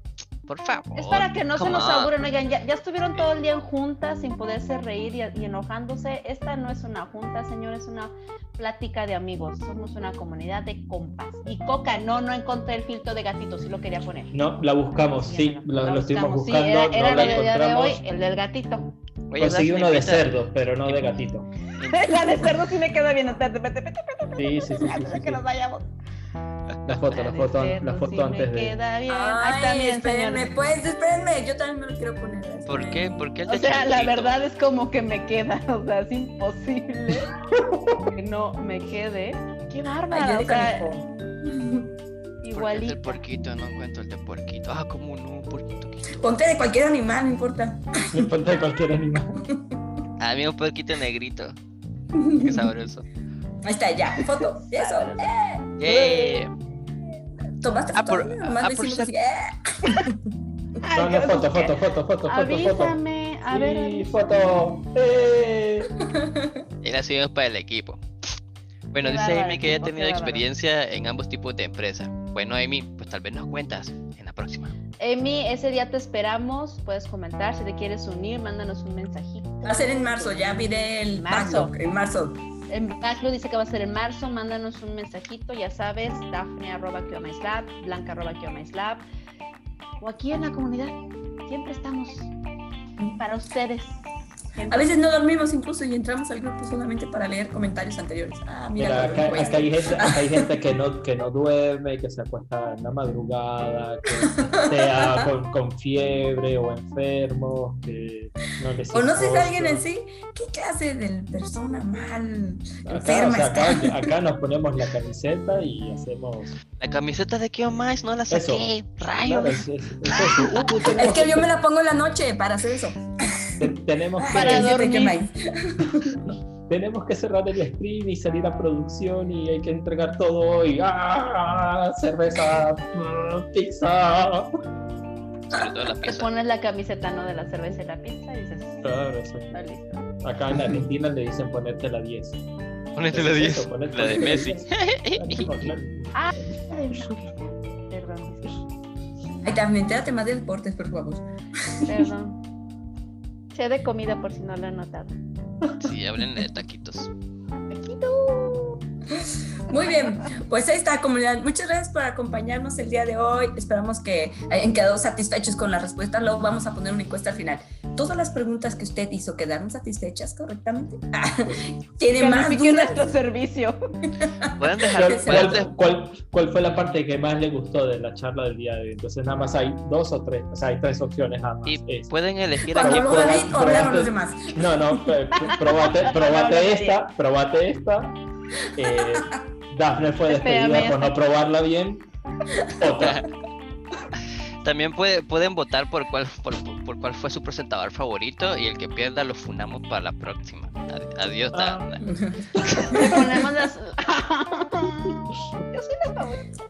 por favor. Es para que no se nos aburren, oigan, ya, ya, estuvieron todo el día en juntas sin poderse reír y, enojándose. Esta no es una junta, señor, es una plática de amigos. Somos una comunidad de compas. Y Coca, no, no encontré el filtro de gatito, sí lo quería poner. No, la buscamos, sí, lo, estuvimos buscando. Sí, era, el día de hoy, el del gatito. Conseguí uno de cerdo, pero no de gatito. la de cerdo sí me queda bien. Sí, sí, sí. sí, que nos vayamos. La foto, la foto, la foto antes de. Queda bien. Ay, también, espérenme, pues, espérenme, yo también me lo quiero poner. ¿Por qué? ¿Por qué el O sea, la verdad es como que me queda, o sea, es imposible que no me quede. Qué bárbaro, o sea, igualito. el porquito, no encuentro el de porquito. Ah, como no, porquito. Ponte de cualquier animal, no importa. Ponte de cualquier animal. A mí un porquito negrito. Qué sabroso. Ahí está, ya, foto. Eso. ¡Eh! ¡Eh! ¿Tomaste ah, foto? Ah, por, ah, por así, ¡eh! No, no, foto, foto, foto, foto, Avísame, foto. A ver. Sí, foto. ¡Eh! Era sido para el equipo. Bueno, dice Amy que ya ha tenido experiencia en ambos tipos de empresas. Bueno, Amy, pues tal vez nos cuentas en la próxima. Amy, ese día te esperamos. Puedes comentar si te quieres unir, mándanos un mensajito. Va a ser en marzo, ya miré el marzo. en marzo. En dice que va a ser en marzo. Mándanos un mensajito, ya sabes, Daphne arroba Blanca arroba o aquí en la comunidad. Siempre estamos para ustedes. A veces no dormimos incluso y entramos al grupo solamente para leer comentarios anteriores. Ah, mira, acá, hay gente, hay gente, que, no, que no duerme, que se acuesta en la madrugada, que sea con, fiebre o enfermo, que no les ¿Conoces a alguien en sí? ¿Qué clase de persona mal enferma acá, está? Acá, nos ponemos la camiseta y hacemos... La camiseta de qué más no la saqué, rayo. es, es que yo me la pongo en la noche para hacer eso tenemos que, tenemos que cerrar el stream y salir a producción y hay que entregar todo y ¡ah! cerveza, pizza. Te pones la camiseta ¿no? de la cerveza y la pizza y dices, claro, Acá en Argentina le dicen ponerte la 10. Ponerte la 10, la de Messi. ah, perdón. Ay, también, entérate más de deportes, por favor. Perdón de comida por si no lo han notado. Sí, hablen de taquitos. Muy bien, pues ahí está comunidad. Muchas gracias por acompañarnos el día de hoy. Esperamos que hayan quedado satisfechos con la respuesta. Luego vamos a poner una encuesta al final. Todas las preguntas que usted hizo quedaron satisfechas correctamente. ¿Tiene más dudas? nuestro servicio. ¿Pueden dejar, ¿Cuál, cuál, fue la parte que más le gustó de la charla del día de hoy? Entonces nada más hay dos o tres, o sea, hay tres opciones Y pueden elegir a quién pueden... los demás. No, no, probate, probate esta, probate esta. Eh, Dafne fue despedida por no probarla bien. Otra. También puede, pueden votar por cuál, por, cuál fue su presentador favorito y el que pierda lo fundamos para la próxima. Adiós, ah. Dafne. Le ponemos las... Yo soy la favorita.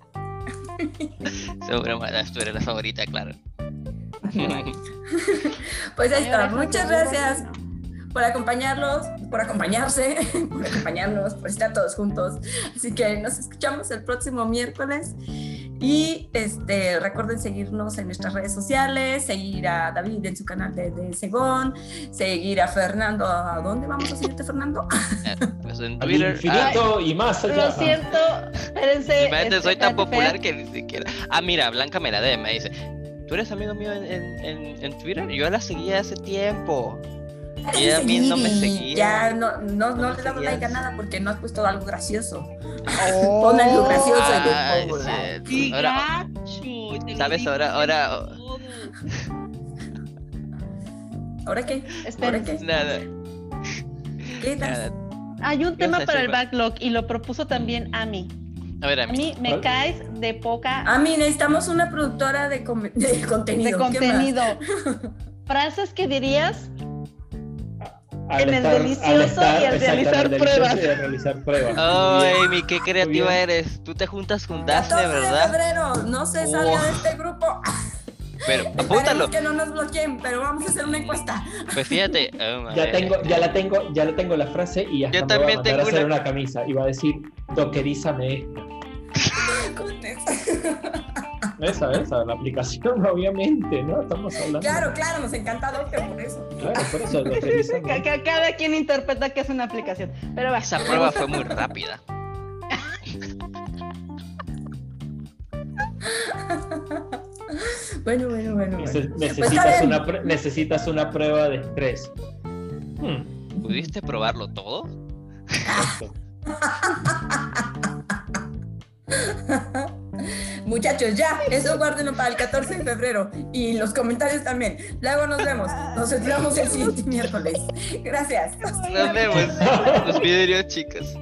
Seguro, tú eres la favorita, claro. pues ahí está. Muchas gracias por acompañarlos, por acompañarse, por acompañarnos, por estar todos juntos. Así que nos escuchamos el próximo miércoles. Y este, recuerden seguirnos en nuestras redes sociales, seguir a David en su canal de, de Segón, seguir a Fernando. ¿A dónde vamos a seguirte, Fernando? Eh, pues en Twitter. infinito y más allá. Lo siento, espérense. Este, soy tan popular que ni siquiera. Ah, mira, Blanca Meladé me dice: ¿Tú eres amigo mío en, en, en Twitter? Yo la seguía hace tiempo. Y a mí no me seguía. Ya no, no, no le damos like a nada porque no has puesto algo gracioso. Oh. Pon algo gracioso Ay, sí. ahora, ¿Sabes? Ahora, ahora. ¿Ahora qué? Espera. qué? Nada. ¿Qué Nada. Hay un tema para el backlog y lo propuso también a mí. A ver, a mí. me caes de poca. A mí necesitamos una productora de, de contenido. De contenido. Frases que dirías en el delicioso y al realizar pruebas. Y realizar pruebas. Oh, Amy, qué creativa eres. Tú te juntas con Daphne, ¿verdad? De febrero, no se salga de este grupo. Pero apúntalo. que no nos bloqueen, pero vamos a hacer una encuesta. Pues fíjate. Oh, ya tengo, ya la tengo, ya la tengo la frase y hasta Yo me también voy a tengo a hacer una... una camisa y va a decir dockerízame esta. Esa, esa, la aplicación, obviamente, ¿no? Estamos hablando. Claro, claro, nos encanta Docker por eso. Claro, por eso dockerízame. Cada quien interpreta que es una aplicación. Pero. Esa prueba fue muy rápida. bueno, bueno, bueno. Neces- necesitas, una necesitas una prueba de estrés. Hmm, ¿Pudiste probarlo todo? Muchachos, ya, eso guárdenlo para el 14 de febrero. Y los comentarios también. Luego nos vemos. Nos vemos el siguiente miércoles. Gracias. Nos vemos. Los vidrios, chicos.